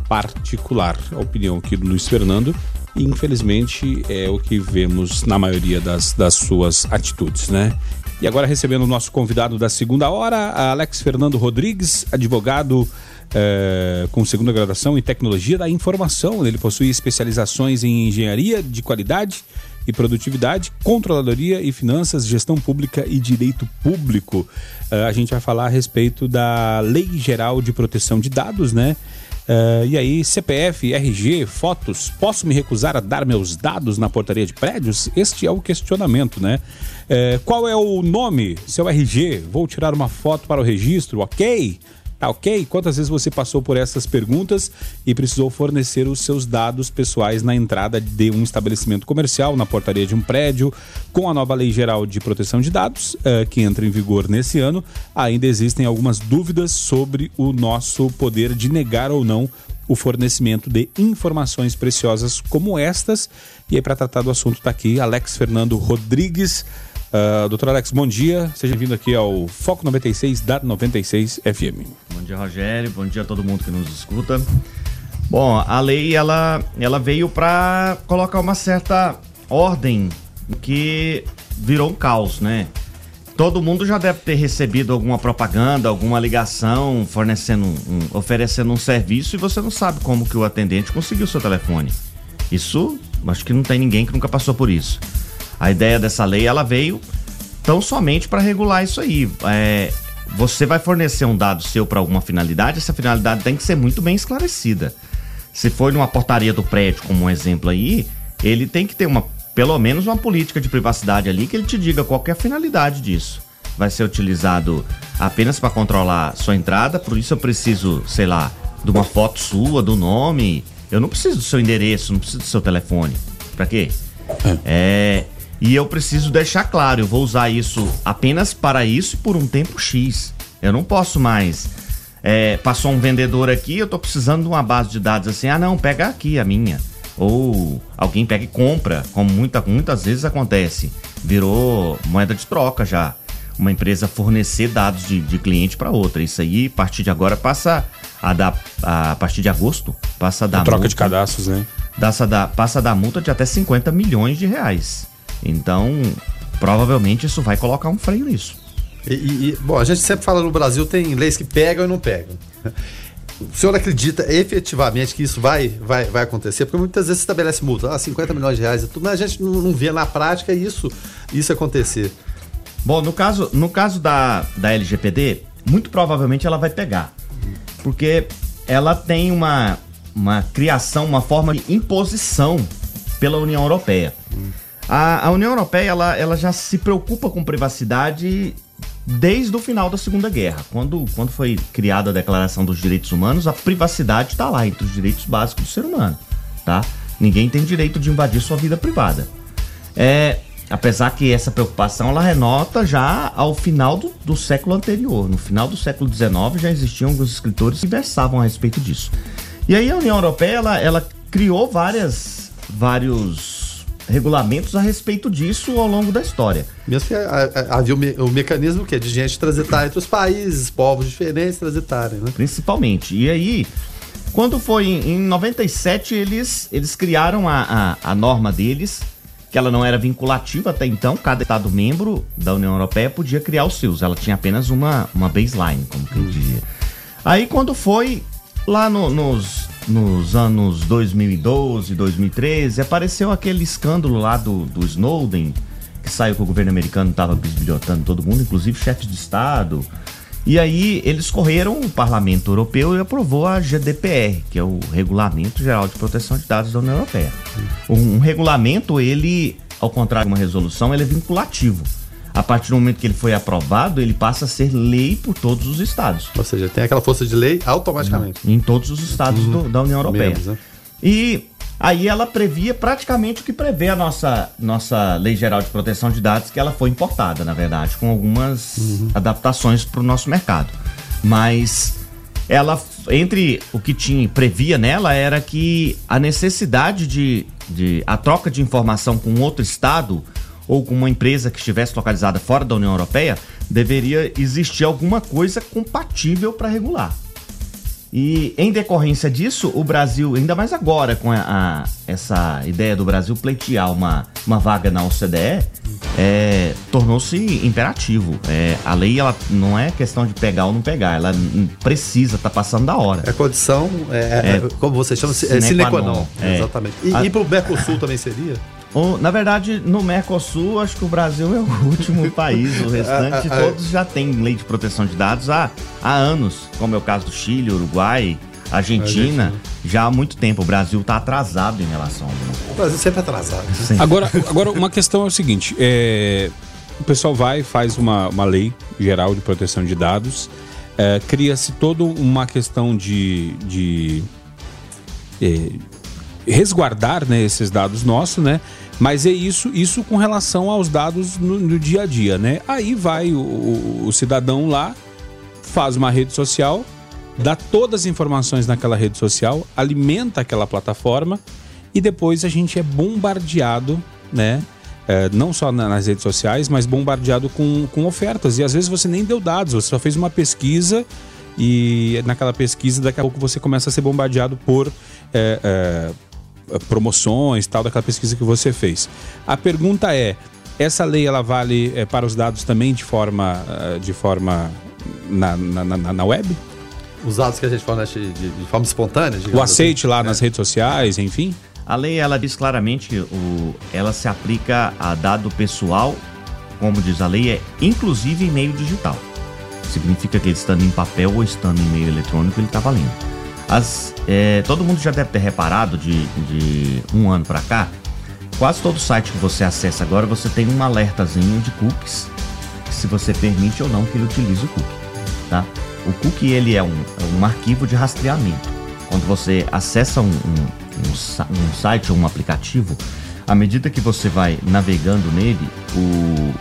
B: particular. A opinião aqui do Luiz Fernando. Infelizmente é o que vemos na maioria das, das suas atitudes, né? E agora recebendo o nosso convidado da segunda hora, Alex Fernando Rodrigues, advogado é, com segunda graduação em tecnologia da informação. Ele possui especializações em engenharia de qualidade e produtividade, controladoria e finanças, gestão pública e direito público. Uh, a gente vai falar a respeito da Lei Geral de Proteção de Dados, né? Uh, e aí, CPF, RG, fotos, posso me recusar a dar meus dados na portaria de prédios? Este é o questionamento, né? Qual é o nome? Seu RG? Vou tirar uma foto para o registro, ok? Tá ok? Quantas vezes você passou por essas perguntas e precisou fornecer os seus dados pessoais na entrada de um estabelecimento comercial, na portaria de um prédio? Com a nova Lei Geral de Proteção de Dados, uh, que entra em vigor nesse ano, ainda existem algumas dúvidas sobre o nosso poder de negar ou não o fornecimento de informações preciosas como estas. E aí, para tratar do assunto, está aqui Alex Fernando Rodrigues Uh, doutor Alex, bom dia. Seja bem-vindo aqui ao Foco 96 da 96 FM.
H: Bom dia, Rogério. Bom dia a todo mundo que nos escuta. Bom, a lei ela, ela veio para colocar uma certa ordem que virou um caos, né? Todo mundo já deve ter recebido alguma propaganda, alguma ligação fornecendo um, oferecendo um serviço e você não sabe como que o atendente conseguiu seu telefone. Isso, acho que não tem ninguém que nunca passou por isso. A ideia dessa lei ela veio tão somente para regular isso aí. É, você vai fornecer um dado seu para alguma finalidade, essa finalidade tem que ser muito bem esclarecida. Se for numa portaria do prédio, como um exemplo aí, ele tem que ter uma, pelo menos uma política de privacidade ali que ele te diga qual é a finalidade disso. Vai ser utilizado apenas para controlar sua entrada, por isso eu preciso, sei lá, de uma foto sua, do nome. Eu não preciso do seu endereço, não preciso do seu telefone. Para quê? É. E eu preciso deixar claro, eu vou usar isso apenas para isso e por um tempo X. Eu não posso mais. É, passou um vendedor aqui, eu tô precisando de uma base de dados assim, ah não, pega aqui a minha. Ou alguém pega e compra, como muita, muitas vezes acontece. Virou moeda de troca já. Uma empresa fornecer dados de, de cliente para outra. Isso aí, a partir de agora, passa a dar. A, partir de agosto, passa a dar.
B: A troca
H: multa,
B: de cadastros, né?
H: Passa a dar, passa a dar multa de até 50 milhões de reais. Então, provavelmente isso vai colocar um freio nisso.
C: E, e, bom, a gente sempre fala no Brasil tem leis que pegam e não pegam. O senhor acredita efetivamente que isso vai, vai, vai acontecer? Porque muitas vezes se estabelece multa, ah, 50 milhões de reais e tudo, mas a gente não, não vê na prática isso, isso acontecer.
H: Bom, no caso, no caso da, da LGPD, muito provavelmente ela vai pegar. Porque ela tem uma, uma criação, uma forma de imposição pela União Europeia. A, a União Europeia ela, ela já se preocupa com privacidade desde o final da Segunda Guerra. Quando, quando foi criada a Declaração dos Direitos Humanos, a privacidade está lá entre os direitos básicos do ser humano. Tá? Ninguém tem direito de invadir sua vida privada. É, apesar que essa preocupação ela renota já ao final do, do século anterior. No final do século XIX já existiam alguns escritores que versavam a respeito disso. E aí a União Europeia ela, ela criou várias, vários regulamentos a respeito disso ao longo da história.
C: Mesmo que havia o, me, o mecanismo que é de gente transitar entre os países, povos diferentes transitarem, né?
H: Principalmente. E aí, quando foi em, em 97, eles, eles criaram a, a, a norma deles, que ela não era vinculativa até então, cada Estado membro da União Europeia podia criar os seus. Ela tinha apenas uma, uma baseline, como que eu dizia. Aí quando foi lá no, nos nos anos 2012, 2013, apareceu aquele escândalo lá do, do Snowden, que saiu que o governo americano estava bisbilhotando todo mundo, inclusive chefes de Estado. E aí eles correram o Parlamento Europeu e aprovou a GDPR, que é o Regulamento Geral de Proteção de Dados da União Europeia. Um, um regulamento, ele, ao contrário de uma resolução, ele é vinculativo a partir do momento que ele foi aprovado, ele passa a ser lei por todos os estados.
C: Ou seja, tem aquela força de lei automaticamente.
H: Em todos os estados uhum. do, da União Europeia. Menos, né? E aí ela previa praticamente o que prevê a nossa, nossa Lei Geral de Proteção de Dados, que ela foi importada, na verdade, com algumas uhum. adaptações para o nosso mercado. Mas ela, entre o que tinha previa nela, era que a necessidade de, de a troca de informação com outro estado ou com uma empresa que estivesse localizada fora da União Europeia, deveria existir alguma coisa compatível para regular. E em decorrência disso, o Brasil, ainda mais agora com a, a, essa ideia do Brasil pleitear uma, uma vaga na OCDE, é, tornou-se imperativo. É, a lei ela não é questão de pegar ou não pegar, ela precisa, tá passando da hora.
C: É condição, é, é, é como você chama, é sine qua non. Exatamente. E, a, e para o Mercosul também seria?
H: Na verdade, no Mercosul, acho que o Brasil é o último país. O restante, todos já têm lei de proteção de dados há, há anos, como é o caso do Chile, Uruguai, Argentina, já há muito tempo. O Brasil está atrasado em relação ao mundo.
C: O Brasil sempre é atrasado.
B: Agora, agora, uma questão é o seguinte: é, o pessoal vai, faz uma, uma lei geral de proteção de dados, é, cria-se toda uma questão de. de é, resguardar né, esses dados nossos, né? Mas é isso, isso com relação aos dados no, no dia a dia, né? Aí vai o, o, cidadão lá, faz uma rede social, dá todas as informações naquela rede social, alimenta aquela plataforma e depois a gente é bombardeado, né? É, não só nas redes sociais, mas bombardeado com, com ofertas. E às vezes você nem deu dados, você só fez uma pesquisa e naquela pesquisa daqui a pouco você começa a ser bombardeado por é, é, promoções, tal, daquela pesquisa que você fez. A pergunta é: essa lei ela vale é, para os dados também de forma, uh, de forma na, na, na, na, web?
C: Os dados que a gente fornece de, de forma espontânea?
B: O aceite assim. lá é. nas redes sociais, enfim?
H: A lei ela diz claramente, o, ela se aplica a dado pessoal, como diz a lei, é inclusive em meio digital. Significa que ele estando em papel ou estando em meio eletrônico, ele está valendo. As, é, todo mundo já deve ter reparado de, de um ano para cá, quase todo site que você acessa agora, você tem um alertazinho de cookies, se você permite ou não que ele utilize o cookie, tá? O cookie ele é um, é um arquivo de rastreamento. Quando você acessa um, um, um, um site ou um aplicativo, à medida que você vai navegando nele, o,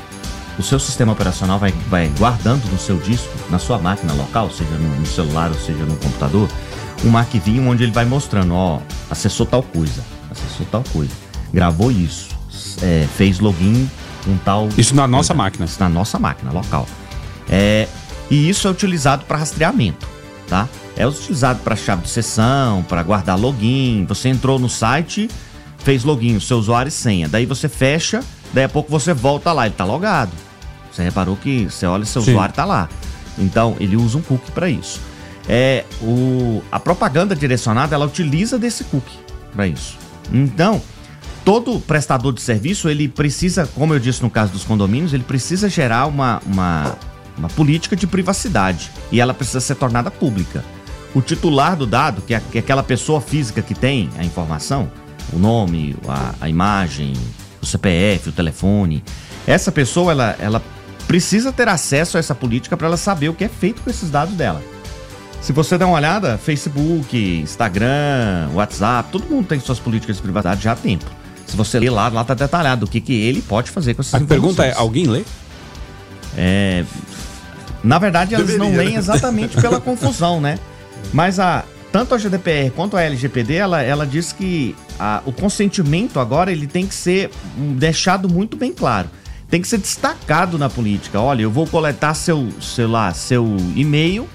H: o seu sistema operacional vai, vai guardando no seu disco, na sua máquina local, seja no, no celular ou seja no computador, um arquivinho onde ele vai mostrando, ó, acessou tal coisa, acessou tal coisa, gravou isso, é, fez login com tal.
B: Isso na nossa máquina.
H: Isso na nossa máquina local. É, e isso é utilizado para rastreamento, tá? É utilizado para chave de sessão, para guardar login. Você entrou no site, fez login, o seu usuário e senha. Daí você fecha, daí a pouco você volta lá, ele tá logado. Você reparou que você olha seu Sim. usuário tá lá. Então, ele usa um cookie para isso. É, o, a propaganda direcionada, ela utiliza desse cookie para isso. Então, todo prestador de serviço, ele precisa, como eu disse no caso dos condomínios, ele precisa gerar uma, uma, uma política de privacidade. E ela precisa ser tornada pública. O titular do dado, que é, é aquela pessoa física que tem a informação, o nome, a, a imagem, o CPF, o telefone, essa pessoa, ela, ela precisa ter acesso a essa política para ela saber o que é feito com esses dados dela. Se você der uma olhada, Facebook, Instagram, WhatsApp, todo mundo tem suas políticas de privacidade já há tempo. Se você ler lá, lá tá detalhado o que, que ele pode fazer com essas
B: A pergunta é, alguém lê?
H: É, na verdade, elas Deveria, não leem né? exatamente pela confusão, né? Mas a, tanto a GDPR quanto a LGPD, ela, ela diz que a, o consentimento agora ele tem que ser deixado muito bem claro. Tem que ser destacado na política. Olha, eu vou coletar seu, sei lá, seu e-mail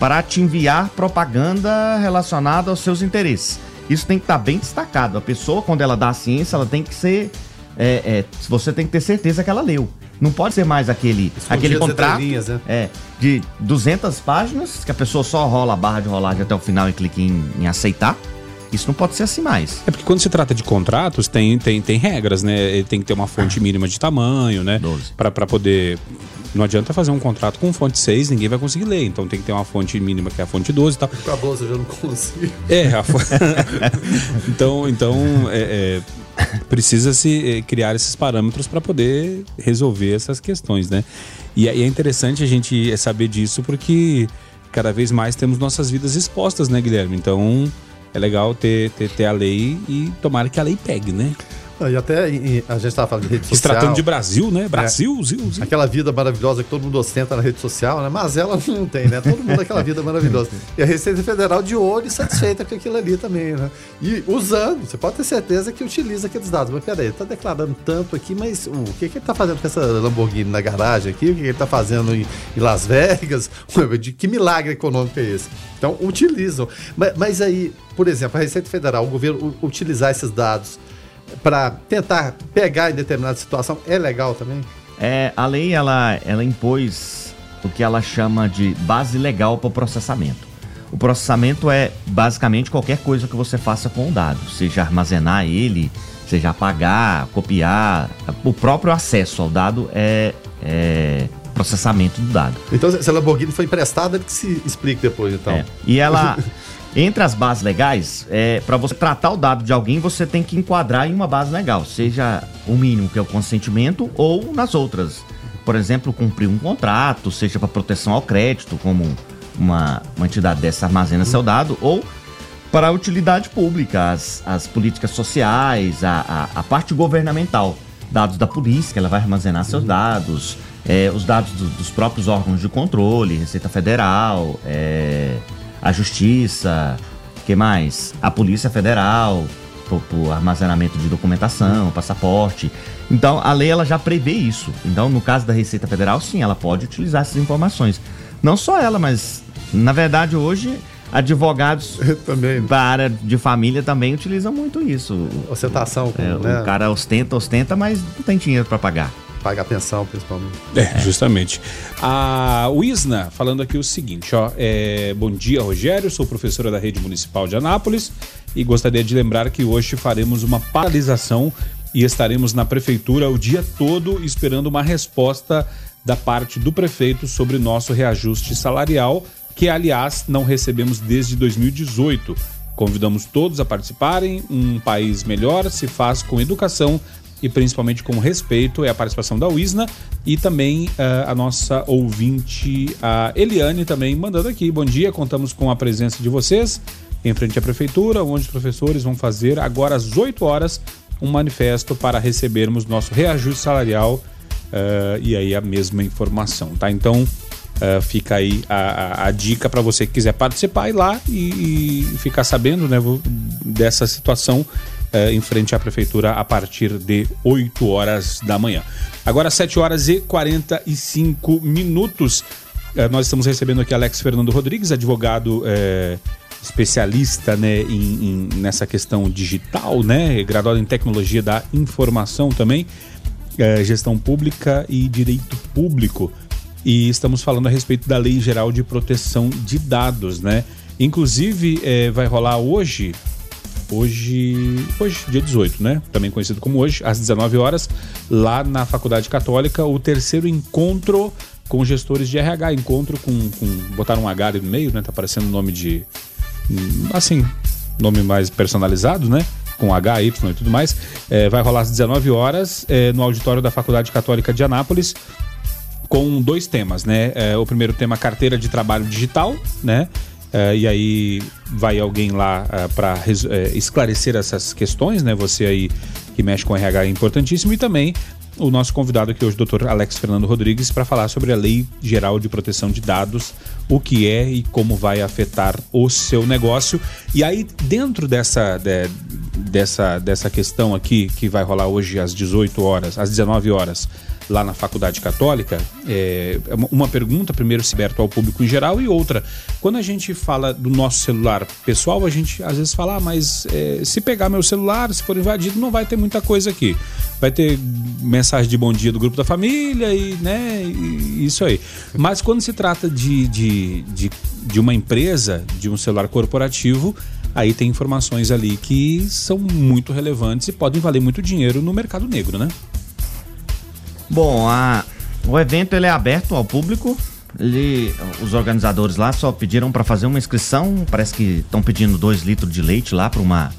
H: para te enviar propaganda relacionada aos seus interesses. Isso tem que estar tá bem destacado. A pessoa, quando ela dá a ciência, ela tem que ser. É, é, você tem que ter certeza que ela leu. Não pode ser mais aquele, aquele contrato linhas, né? é, de 200 páginas, que a pessoa só rola a barra de rolagem até o final e clica em, em aceitar. Isso não pode ser assim mais.
B: É porque quando se trata de contratos, tem, tem, tem regras, né? Ele tem que ter uma fonte mínima de tamanho, né? Para poder não adianta fazer um contrato com fonte 6, ninguém vai conseguir ler. Então tem que ter uma fonte mínima que é a fonte 12 e tal.
C: Com a 12 eu já não consigo.
B: É, a fo... então, então é, é, precisa se é, criar esses parâmetros para poder resolver essas questões, né? E, e é interessante a gente saber disso porque cada vez mais temos nossas vidas expostas, né, Guilherme? Então é legal ter, ter, ter a lei e tomara que a lei pegue, né?
C: E até e, a gente estava falando de rede social. Se
B: tratando de Brasil, né? Brasil, é, Zil,
C: Zil. Aquela vida maravilhosa que todo mundo ostenta na rede social, né? Mas ela não tem, né? Todo mundo aquela vida maravilhosa. E a Receita Federal de olho e satisfeita com aquilo ali também, né? E usando, você pode ter certeza que utiliza aqueles dados. Mas peraí, ele está declarando tanto aqui, mas uh, o que, que ele está fazendo com essa Lamborghini na garagem aqui? O que, que ele está fazendo em, em, Las Vegas? De que milagre econômico é esse? Então, utilizam. Mas, mas aí, por exemplo, a Receita Federal, o governo utilizar esses dados para tentar pegar em determinada situação é legal também?
H: É, a lei ela, ela impôs o que ela chama de base legal para o processamento. O processamento é basicamente qualquer coisa que você faça com o dado, seja armazenar ele, seja apagar, copiar, o próprio acesso ao dado é, é processamento do dado.
C: Então, se a Lamborghini foi emprestada, que se explique depois, então. É.
H: E ela Entre as bases legais, é, para você tratar o dado de alguém, você tem que enquadrar em uma base legal, seja o mínimo, que é o consentimento, ou nas outras. Por exemplo, cumprir um contrato, seja para proteção ao crédito, como uma, uma entidade dessa armazena seu dado, ou para a utilidade pública, as, as políticas sociais, a, a, a parte governamental. Dados da polícia, que ela vai armazenar seus dados, é, os dados do, dos próprios órgãos de controle, Receita Federal, é, a Justiça, que mais? A Polícia Federal, por, armazenamento de documentação, passaporte. Então, a lei ela já prevê isso. Então, no caso da Receita Federal, sim, ela pode utilizar essas informações. Não só ela, mas na verdade hoje advogados também. para área de família também utilizam muito isso.
C: Ostentação.
H: É, né? O cara ostenta, ostenta, mas não tem dinheiro para pagar.
C: Paga a pensão, principalmente.
B: É, justamente. A Wisna falando aqui o seguinte, ó. É, bom dia, Rogério. Sou professora da Rede Municipal de Anápolis e gostaria de lembrar que hoje faremos uma paralisação e estaremos na prefeitura o dia todo esperando uma resposta da parte do prefeito sobre nosso reajuste salarial, que aliás não recebemos desde 2018. Convidamos todos a participarem. Um país melhor se faz com educação e principalmente com respeito. É a participação da Wisna e também uh, a nossa ouvinte, a Eliane, também mandando aqui. Bom dia, contamos com a presença de vocês em frente à prefeitura, onde os professores vão fazer agora às 8 horas um manifesto para recebermos nosso reajuste salarial uh, e aí a mesma informação, tá? Então uh, fica aí a, a, a dica para você que quiser participar ir lá e, e ficar sabendo né, dessa situação uh, em frente à prefeitura a partir de 8 horas da manhã. Agora 7 horas e 45 minutos. nós estamos recebendo aqui Alex Fernando Rodrigues, advogado especialista né, em, em, nessa questão digital, né, graduado em tecnologia da informação também, gestão pública e direito público. E estamos falando a respeito da Lei Geral de Proteção de Dados, né? Inclusive, vai rolar hoje, hoje, hoje, dia 18, né? Também conhecido como hoje, às 19 horas, lá na Faculdade Católica, o terceiro encontro com gestores de RH. Encontro com. com botaram um H ali no meio, né? Tá aparecendo o nome de assim, nome mais personalizado, né? Com H, Y e tudo mais. É, vai rolar às 19 horas é, no auditório da Faculdade Católica de Anápolis com dois temas, né? É, o primeiro tema, carteira de trabalho digital, né? É, e aí vai alguém lá é, para é, esclarecer essas questões, né? Você aí que mexe com RH é importantíssimo e também o nosso convidado aqui hoje, o Dr. Alex Fernando Rodrigues, para falar sobre a Lei Geral de Proteção de Dados, o que é e como vai afetar o seu negócio. E aí, dentro dessa, de, dessa, dessa questão aqui, que vai rolar hoje às 18 horas, às 19 horas, lá na Faculdade Católica, é, é uma pergunta, primeiro, se aberto ao público em geral, e outra, quando a gente fala do nosso celular pessoal, a gente às vezes fala, ah, mas é, se pegar meu celular, se for invadido, não vai ter muita coisa aqui. Vai ter mensagem de bom dia do grupo da família e, né, e isso aí. Mas quando se trata de, de, de, de uma empresa, de um celular corporativo, aí tem informações ali que são muito relevantes e podem valer muito dinheiro no mercado negro, né?
H: Bom, a, o evento ele é aberto ao público. Ele, os organizadores lá só pediram para fazer uma inscrição. Parece que estão pedindo dois litros de leite lá para uma,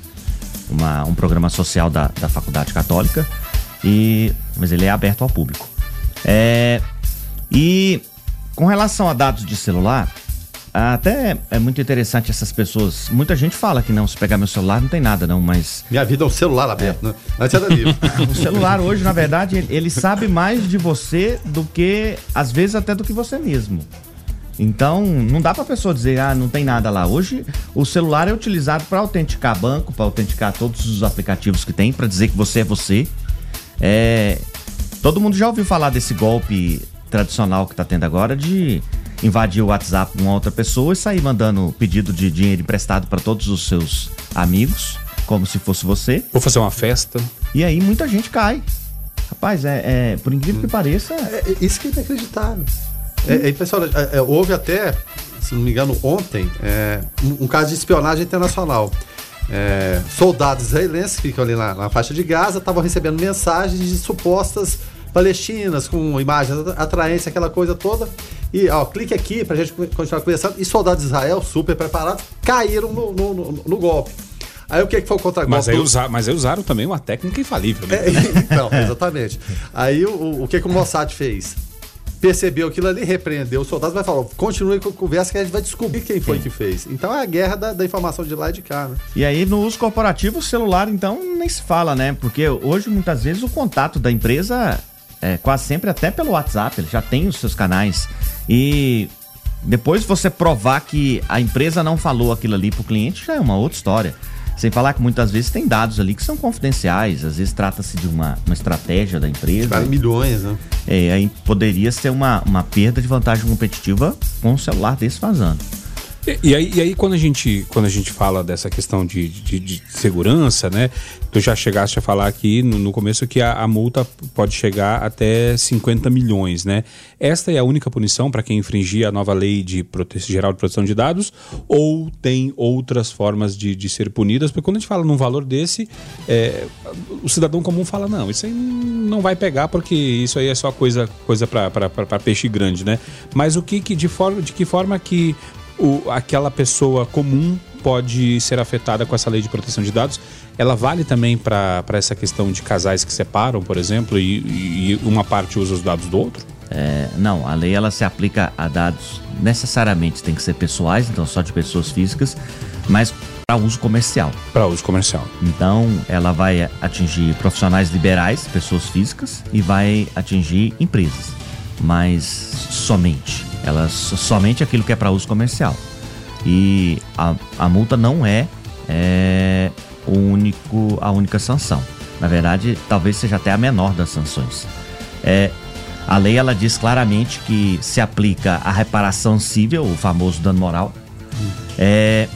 H: uma, um programa social da, da Faculdade Católica. E, mas ele é aberto ao público. É, e com relação a dados de celular, até é muito interessante essas pessoas. Muita gente fala que não, se pegar meu celular não tem nada, não, mas.
C: Minha vida é um celular aberto, é. né? Antes era livro.
H: o celular hoje, na verdade, ele sabe mais de você do que, às vezes, até do que você mesmo. Então, não dá para pessoa dizer, ah, não tem nada lá. Hoje, o celular é utilizado para autenticar banco, para autenticar todos os aplicativos que tem, para dizer que você é você. É... Todo mundo já ouviu falar desse golpe tradicional que tá tendo agora de invadir o WhatsApp de uma outra pessoa e sair mandando pedido de dinheiro emprestado para todos os seus amigos, como se fosse você.
B: Vou fazer uma festa.
H: E aí muita gente cai. Rapaz, é, é por incrível que pareça.
C: É, é isso que é inacreditável. É, é, pessoal, é, é, houve até, se não me engano, ontem, é, um, um, caso de espionagem internacional. É, soldados israelenses que ficam ali na, na faixa de Gaza estavam recebendo mensagens de supostas palestinas com imagens atraentes, aquela coisa toda. E, ó, clique aqui pra gente continuar conversando. E soldados de Israel, super preparados, caíram no, no, no, no golpe. Aí o que, que foi o contra-golpe?
B: Mas, aí usa, mas aí usaram também uma técnica infalível, né? É,
C: então, exatamente. Aí o, o que, que o Mossad fez? Percebeu aquilo ali, repreendeu os soldados, vai falar, continue com a conversa que a gente vai descobrir quem foi Sim. que fez. Então é a guerra da, da, informação de lá e de cá, né?
H: E aí no uso corporativo, o celular, então, nem se fala, né? Porque hoje, muitas vezes, o contato da empresa é, quase sempre até pelo WhatsApp, ele já tem os seus canais. E depois você provar que a empresa não falou aquilo ali pro cliente, já é uma outra história. Sem falar que muitas vezes tem dados ali que são confidenciais, às vezes trata-se de uma, uma estratégia da empresa.
C: Vale milhões, né?
H: É, aí poderia ser uma, uma perda de vantagem competitiva com um celular desse vazando.
B: E, e aí, e aí quando, a gente, quando a gente fala dessa questão de, de, de segurança, né? Tu já chegaste a falar aqui no, no começo que a, a, multa pode chegar até 50 milhões, né? Esta é a única punição para quem infringir a nova lei de geral de proteção de dados ou tem outras formas de, de ser punidas? Porque quando a gente fala num valor desse, é, o cidadão comum fala, não, isso aí não vai pegar porque isso aí é só coisa, coisa para peixe grande, né? Mas o que, que de, forma, de que forma que o, aquela pessoa comum pode ser afetada com essa lei de proteção de dados. Ela vale também para essa questão de casais que separam, por exemplo, e, e uma parte usa os dados do outro?
H: É, não, a lei ela se aplica a dados necessariamente tem que ser pessoais, então só de pessoas físicas, mas para uso comercial.
B: Para uso comercial.
H: Então, ela vai atingir profissionais liberais, pessoas físicas, e vai atingir empresas, mas somente. Ela somente aquilo que é para uso comercial. E a, a multa não é, é o único, a única sanção. Na verdade, talvez seja até a menor das sanções. É, a lei ela diz claramente que se aplica a reparação civil, o famoso dano moral. É,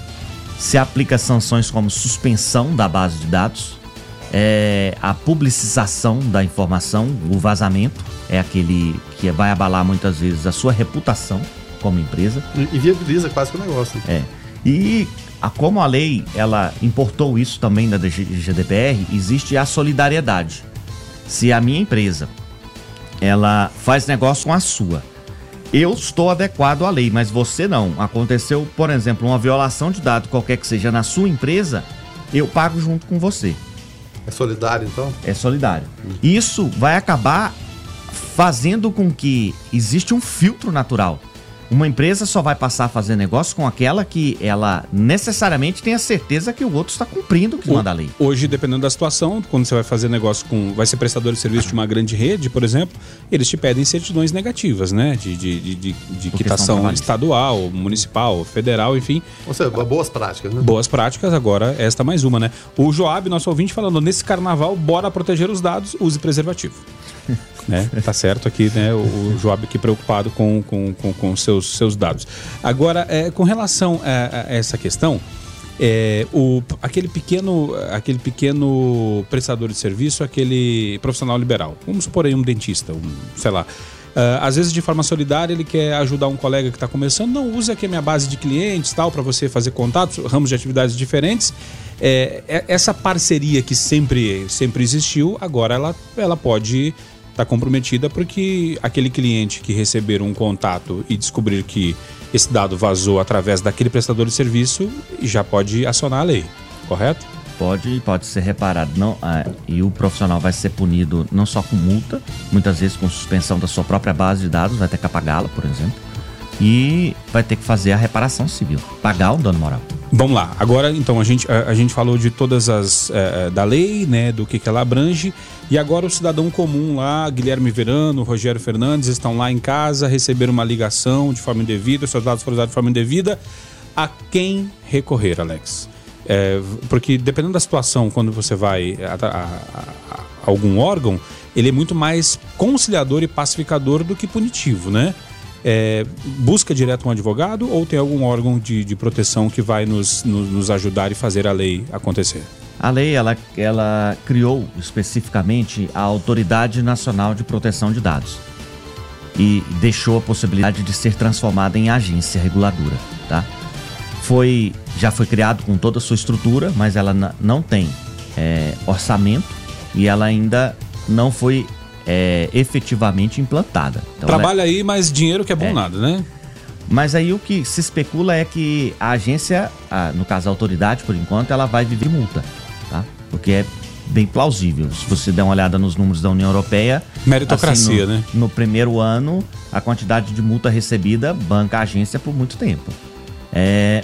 H: se aplica sanções como suspensão da base de dados, é, a publicização da informação, o vazamento, é aquele que vai abalar muitas vezes a sua reputação como empresa.
C: E, viabiliza quase que o negócio.
H: É. E a, como a lei ela importou isso também da GDPR, existe a solidariedade. Se a minha empresa ela faz negócio com a sua, eu estou adequado à lei, mas você não. Aconteceu, por exemplo, uma violação de dado qualquer que seja na sua empresa, eu pago junto com você.
C: É solidário, então?
H: É solidário. Isso vai acabar fazendo com que existe um filtro natural. Uma empresa só vai passar a fazer negócio com aquela que ela necessariamente tem a certeza que o outro está cumprindo o que manda a lei.
B: Hoje, dependendo da situação, quando você vai fazer negócio com. vai ser prestador de serviço de uma grande rede, por exemplo, eles te pedem certidões negativas, né? De, de, de, de, de quitação estadual, municipal, federal, enfim.
C: Ou seja, boas práticas, né?
B: Boas práticas, agora esta mais uma, né? O Joab, nosso ouvinte, falando, nesse carnaval, bora proteger os dados, use preservativo. né? Tá certo aqui, né? O, Joab aqui preocupado com, com, com, com seus, seus dados. Agora, é, com relação a, a essa questão, é, o, aquele, pequeno, aquele pequeno prestador de serviço, aquele profissional liberal, vamos supor aí um dentista, um, sei lá. Uh, às vezes, de forma solidária, ele quer ajudar um colega que está começando. Não, use aqui a minha base de clientes tal, para você fazer contatos, ramos de atividades diferentes. É, é, essa parceria que sempre, sempre existiu, agora ela, ela pode está comprometida porque aquele cliente que receber um contato e descobrir que esse dado vazou através daquele prestador de serviço já pode acionar a lei, correto?
H: Pode, pode ser reparado. Não, ah, e o profissional vai ser punido não só com multa, muitas vezes com suspensão da sua própria base de dados, vai ter que apagá-la, por exemplo e vai ter que fazer a reparação civil, pagar o dano moral.
B: Vamos lá, agora então a gente, a, a gente falou de todas as é, da lei, né, do que, que ela abrange, e agora o cidadão comum lá, Guilherme Verano, Rogério Fernandes, estão lá em casa, receberam uma ligação de forma indevida, seus dados foram usados de forma indevida. A quem recorrer, Alex? É, porque dependendo da situação, quando você vai a, a, a, algum órgão, ele é muito mais conciliador e pacificador do que punitivo, né? É, busca direto um advogado ou tem algum órgão de, de proteção que vai nos, nos, nos ajudar e fazer a lei acontecer?
H: A lei ela, ela criou especificamente a Autoridade Nacional de Proteção de Dados e deixou a possibilidade de ser transformada em agência reguladora, tá? Foi já foi criado com toda a sua estrutura, mas ela não tem é, orçamento e ela ainda não foi é, efetivamente implantada.
B: Então, Trabalha aí, mas dinheiro que é bom é. nada, né?
H: Mas aí o que se especula é que a agência, a, no caso a autoridade, por enquanto, ela vai viver multa, tá? Porque é bem plausível. Se você der uma olhada nos números da União Europeia.
B: Meritocracia,
H: assim,
B: no, né?
H: No primeiro ano, a quantidade de multa recebida banca a agência por muito tempo. É,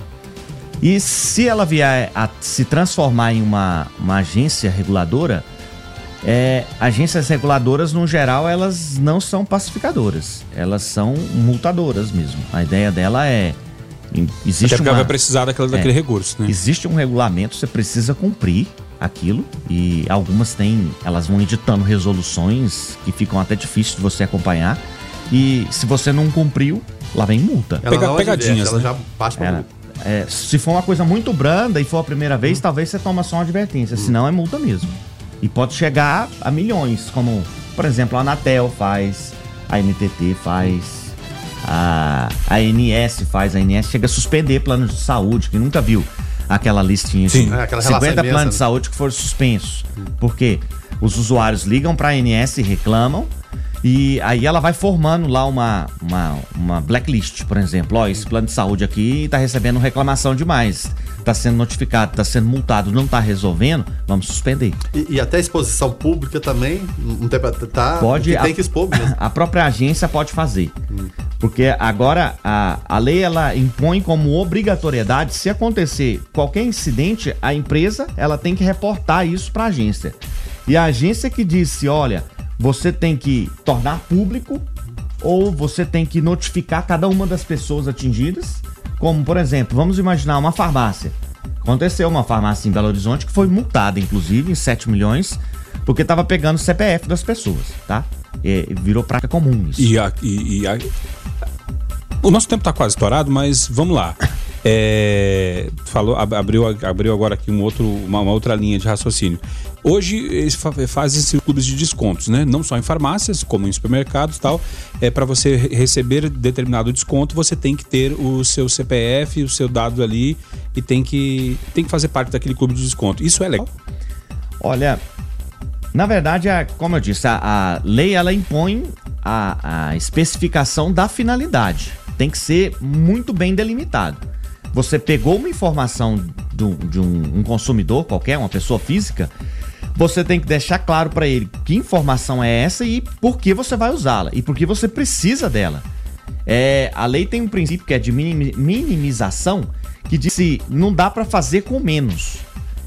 H: e se ela vier a se transformar em uma, uma agência reguladora, é, agências reguladoras, no geral, elas não são pacificadoras. Elas são multadoras mesmo. A ideia dela é.
B: Existe Até porque uma, vai precisar daquele, é, daquele recurso, né?
H: Existe um regulamento, você precisa cumprir aquilo. E algumas têm. Elas vão editando resoluções que ficam até difíceis de você acompanhar. E se você não cumpriu, lá vem multa.
C: Ela
B: Pega- pegadinhas,
C: adverte, ela
B: né?
C: já parte pra
H: Ela-
C: multa.
H: é, se for uma coisa muito branda e for a primeira vez, talvez você toma só uma advertência, senão é multa mesmo. E pode chegar a milhões, como, por exemplo, a Anatel faz, a NTT faz, a, ANS faz, a ANS chega a suspender planos de saúde, que nunca viu aquela listinha
B: Sim.
H: de
C: É, aquela relação
H: 50
C: imensa,
H: planos
C: né?
H: de saúde que foram suspensos. Porque os usuários ligam para a ANS e reclamam, e aí ela vai formando lá uma, uma, uma blacklist, por exemplo. Ó, esse plano de saúde aqui tá recebendo reclamação demais. Tá sendo notificado, tá sendo multado, não tá resolvendo, vamos suspender.
C: E, e até exposição pública também, não tem tá,
H: Pode.
C: que tem
H: a,
C: que expor mesmo.
H: a própria agência pode fazer. Porque agora a, a lei ela impõe como obrigatoriedade, se acontecer qualquer incidente, a empresa ela tem que reportar isso para a agência. E a agência que disse, olha, você tem que tornar público ou você tem que notificar cada uma das pessoas atingidas, como por exemplo, vamos imaginar uma farmácia. Aconteceu uma farmácia em Belo Horizonte que foi multada, inclusive, em 7 milhões, porque estava pegando o CPF das pessoas, tá? E virou prática comum isso.
B: E, a- e- e a- O nosso tempo está quase estourado, mas vamos lá. É, falou, ab- abriu, abriu agora aqui um outro, uma, uma outra linha de raciocínio. Hoje fazem-se clubes de descontos, né? Não só em farmácias, como em supermercados e tal. É para você re- receber determinado desconto, você tem que ter o seu CPF, o seu dado ali e tem que, tem que fazer parte daquele clube de desconto. Isso é legal?
H: Olha, na verdade, a- como eu disse, a, a lei ela impõe a, a especificação da finalidade. Tem que ser muito bem delimitado. Você pegou uma informação do- de um, um consumidor qualquer, uma pessoa física, você tem que deixar claro para ele que informação é essa e por que você vai usá-la e por que você precisa dela. É, a lei tem um princípio que é de minimi- minimização, que diz que não dá para fazer com menos.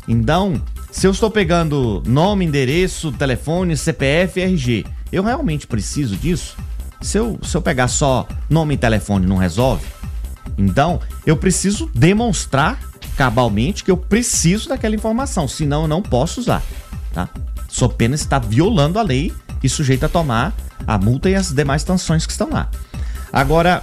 H: Então, se eu estou pegando nome, endereço, telefone, CPF, RG, eu realmente preciso disso? Se eu, se eu pegar só nome e telefone, não resolve? Então, eu preciso demonstrar cabalmente que eu preciso daquela informação, senão eu não posso usar, tá? Sou pena estar violando a lei e sujeito a tomar a multa e as demais sanções que estão lá. Agora,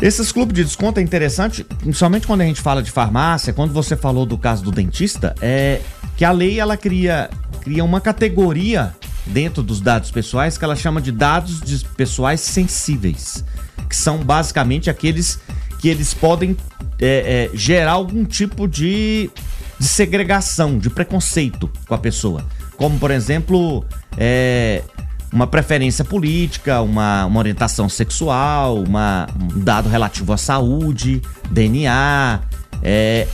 H: esses clubes de desconto é interessante, principalmente quando a gente fala de farmácia, quando você falou do caso do dentista, é que a lei ela cria, cria uma categoria dentro dos dados pessoais que ela chama de dados pessoais sensíveis, que são basicamente aqueles que eles podem é, é, gerar algum tipo de, de segregação, de preconceito com a pessoa. Como, por exemplo, é, uma preferência política, uma, uma orientação sexual, uma, um dado relativo à saúde, DNA. É,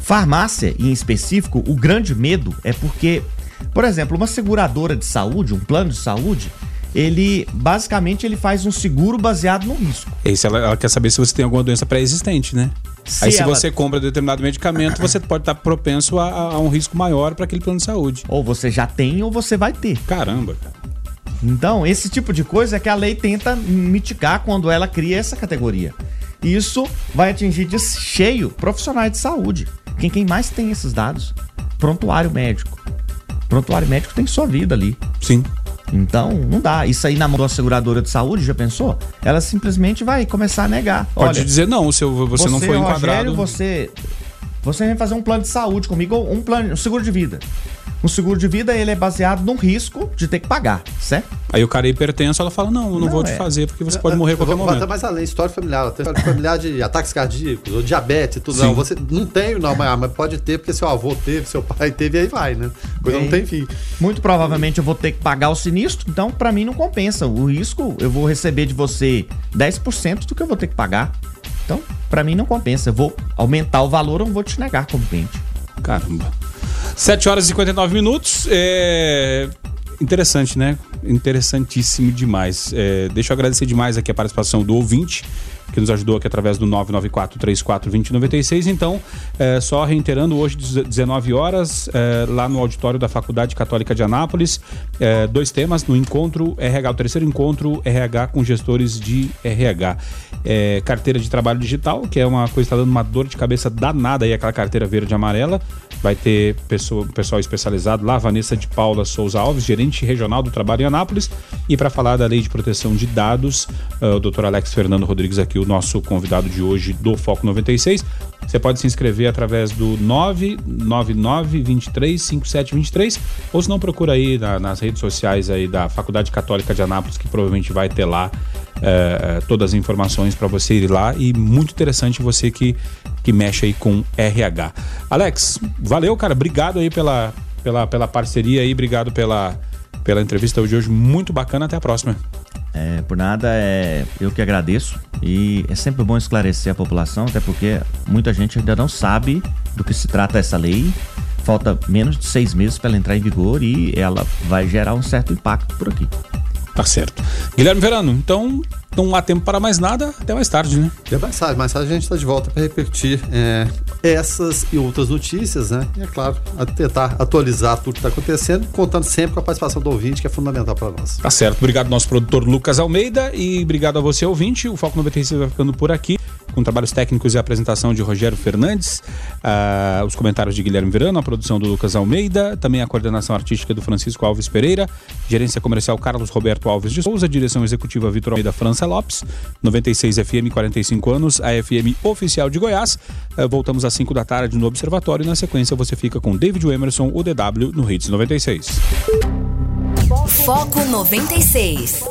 H: farmácia, em específico, o grande medo é porque, por exemplo, uma seguradora de saúde, um plano de saúde, ele basicamente ele faz um seguro baseado no risco.
B: Esse ela, ela quer saber se você tem alguma doença pré-existente, né?
H: Se
B: Aí se
H: ela-
B: você compra determinado medicamento, você pode estar propenso a, a um risco maior para aquele plano de saúde.
H: Ou você já tem ou você vai ter.
B: Caramba, cara.
H: Então, esse tipo de coisa é que a lei tenta mitigar quando ela cria essa categoria. Isso vai atingir de cheio profissionais de saúde. Quem, quem mais tem esses dados? Prontuário médico. Prontuário médico tem sua vida ali.
B: Sim.
H: Então, não dá. Isso aí na mão da seguradora de saúde, já pensou? Ela simplesmente vai começar a negar.
B: Pode
H: Olha,
B: dizer não, se eu- você, não foi
H: Rogério,
B: enquadrado.
H: você, você vem fazer um plano de saúde comigo, ou um plano, um seguro de vida. Um seguro de vida, ele é baseado no risco de ter que pagar, certo?
B: Aí o cara é hipertenso, ela fala: Não, eu não,
H: Não,
B: vou te
H: é.
B: fazer, porque você pode morrer a
C: Eu
B: qualquer
C: vou- vou até
B: momento.
C: mais além, história familiar. Tem história familiar de ataques cardíacos, ou diabetes tudo.
B: Sim.
C: Não, você não tem, não, mas, mas pode ter, porque seu avô teve, seu pai teve, e aí vai, né? Coisa não
H: Bem,
C: tem fim.
H: Muito provavelmente eu vou ter que pagar o sinistro, então pra mim não compensa. O risco, eu vou receber de você 10% do que eu vou ter que pagar. Então, pra mim não compensa. Eu vou aumentar o valor, não vou te negar como cliente.
B: Caramba. 7 horas e 59 minutos. É. Interessante, né? Interessantíssimo demais. É, deixa eu agradecer demais aqui a participação do ouvinte, que nos ajudou aqui através do 994-34-2096. Então, é, só reiterando, hoje, 19 horas, é, lá no auditório da Faculdade Católica de Anápolis, é, dois temas no encontro RH, o terceiro encontro RH com gestores de RH. Carteira de trabalho digital, que é uma coisa que está dando uma dor de cabeça danada aí, aquela carteira verde e amarela. Vai ter pessoa, pessoal especializado lá, Vanessa de Paula Souza Alves, gerente regional do trabalho em Anápolis. E para falar da lei de proteção de dados, uh, o doutor Alex Fernando Rodrigues, aqui, o nosso convidado de hoje do Foco 96. Você pode se inscrever através do 999 23 5723 ou se não procura aí na, nas redes sociais aí da Faculdade Católica de Anápolis que provavelmente vai ter lá é, todas as informações para você ir lá e muito interessante você que, que mexe aí com RH. Alex, valeu, cara. Obrigado aí pela, pela, pela parceria aí, obrigado pela, pela entrevista de hoje. Muito bacana. Até a próxima.
I: É, por nada, é, eu que agradeço. E é sempre bom esclarecer a população, até porque muita gente ainda não sabe do que se trata essa lei. Falta menos de seis meses para ela entrar em vigor e ela vai gerar um certo impacto por aqui.
B: Tá certo. Guilherme Verano, então não há tempo para mais nada, até mais tarde, né?
C: Até mais tarde, mais tarde a gente está de volta para repetir é, essas e outras notícias, né? E é claro, a tentar atualizar tudo que está acontecendo, contando sempre com a participação do ouvinte, que é fundamental para nós.
B: Tá certo. Obrigado, nosso produtor Lucas Almeida, e obrigado a você, ouvinte. O Foco 96 vai ficando por aqui com trabalhos técnicos e apresentação de Rogério Fernandes, uh, os comentários de Guilherme Verano, a produção do Lucas Almeida, também a coordenação artística do Francisco Alves Pereira, gerência comercial Carlos Roberto Alves de Souza, direção executiva Vitor Almeida França Lopes, 96 FM, 45 anos, a FM oficial de Goiás. Uh, voltamos às 5 da tarde no Observatório e na sequência você fica com David Emerson, o DW, no Hits 96.
A: Foco 96.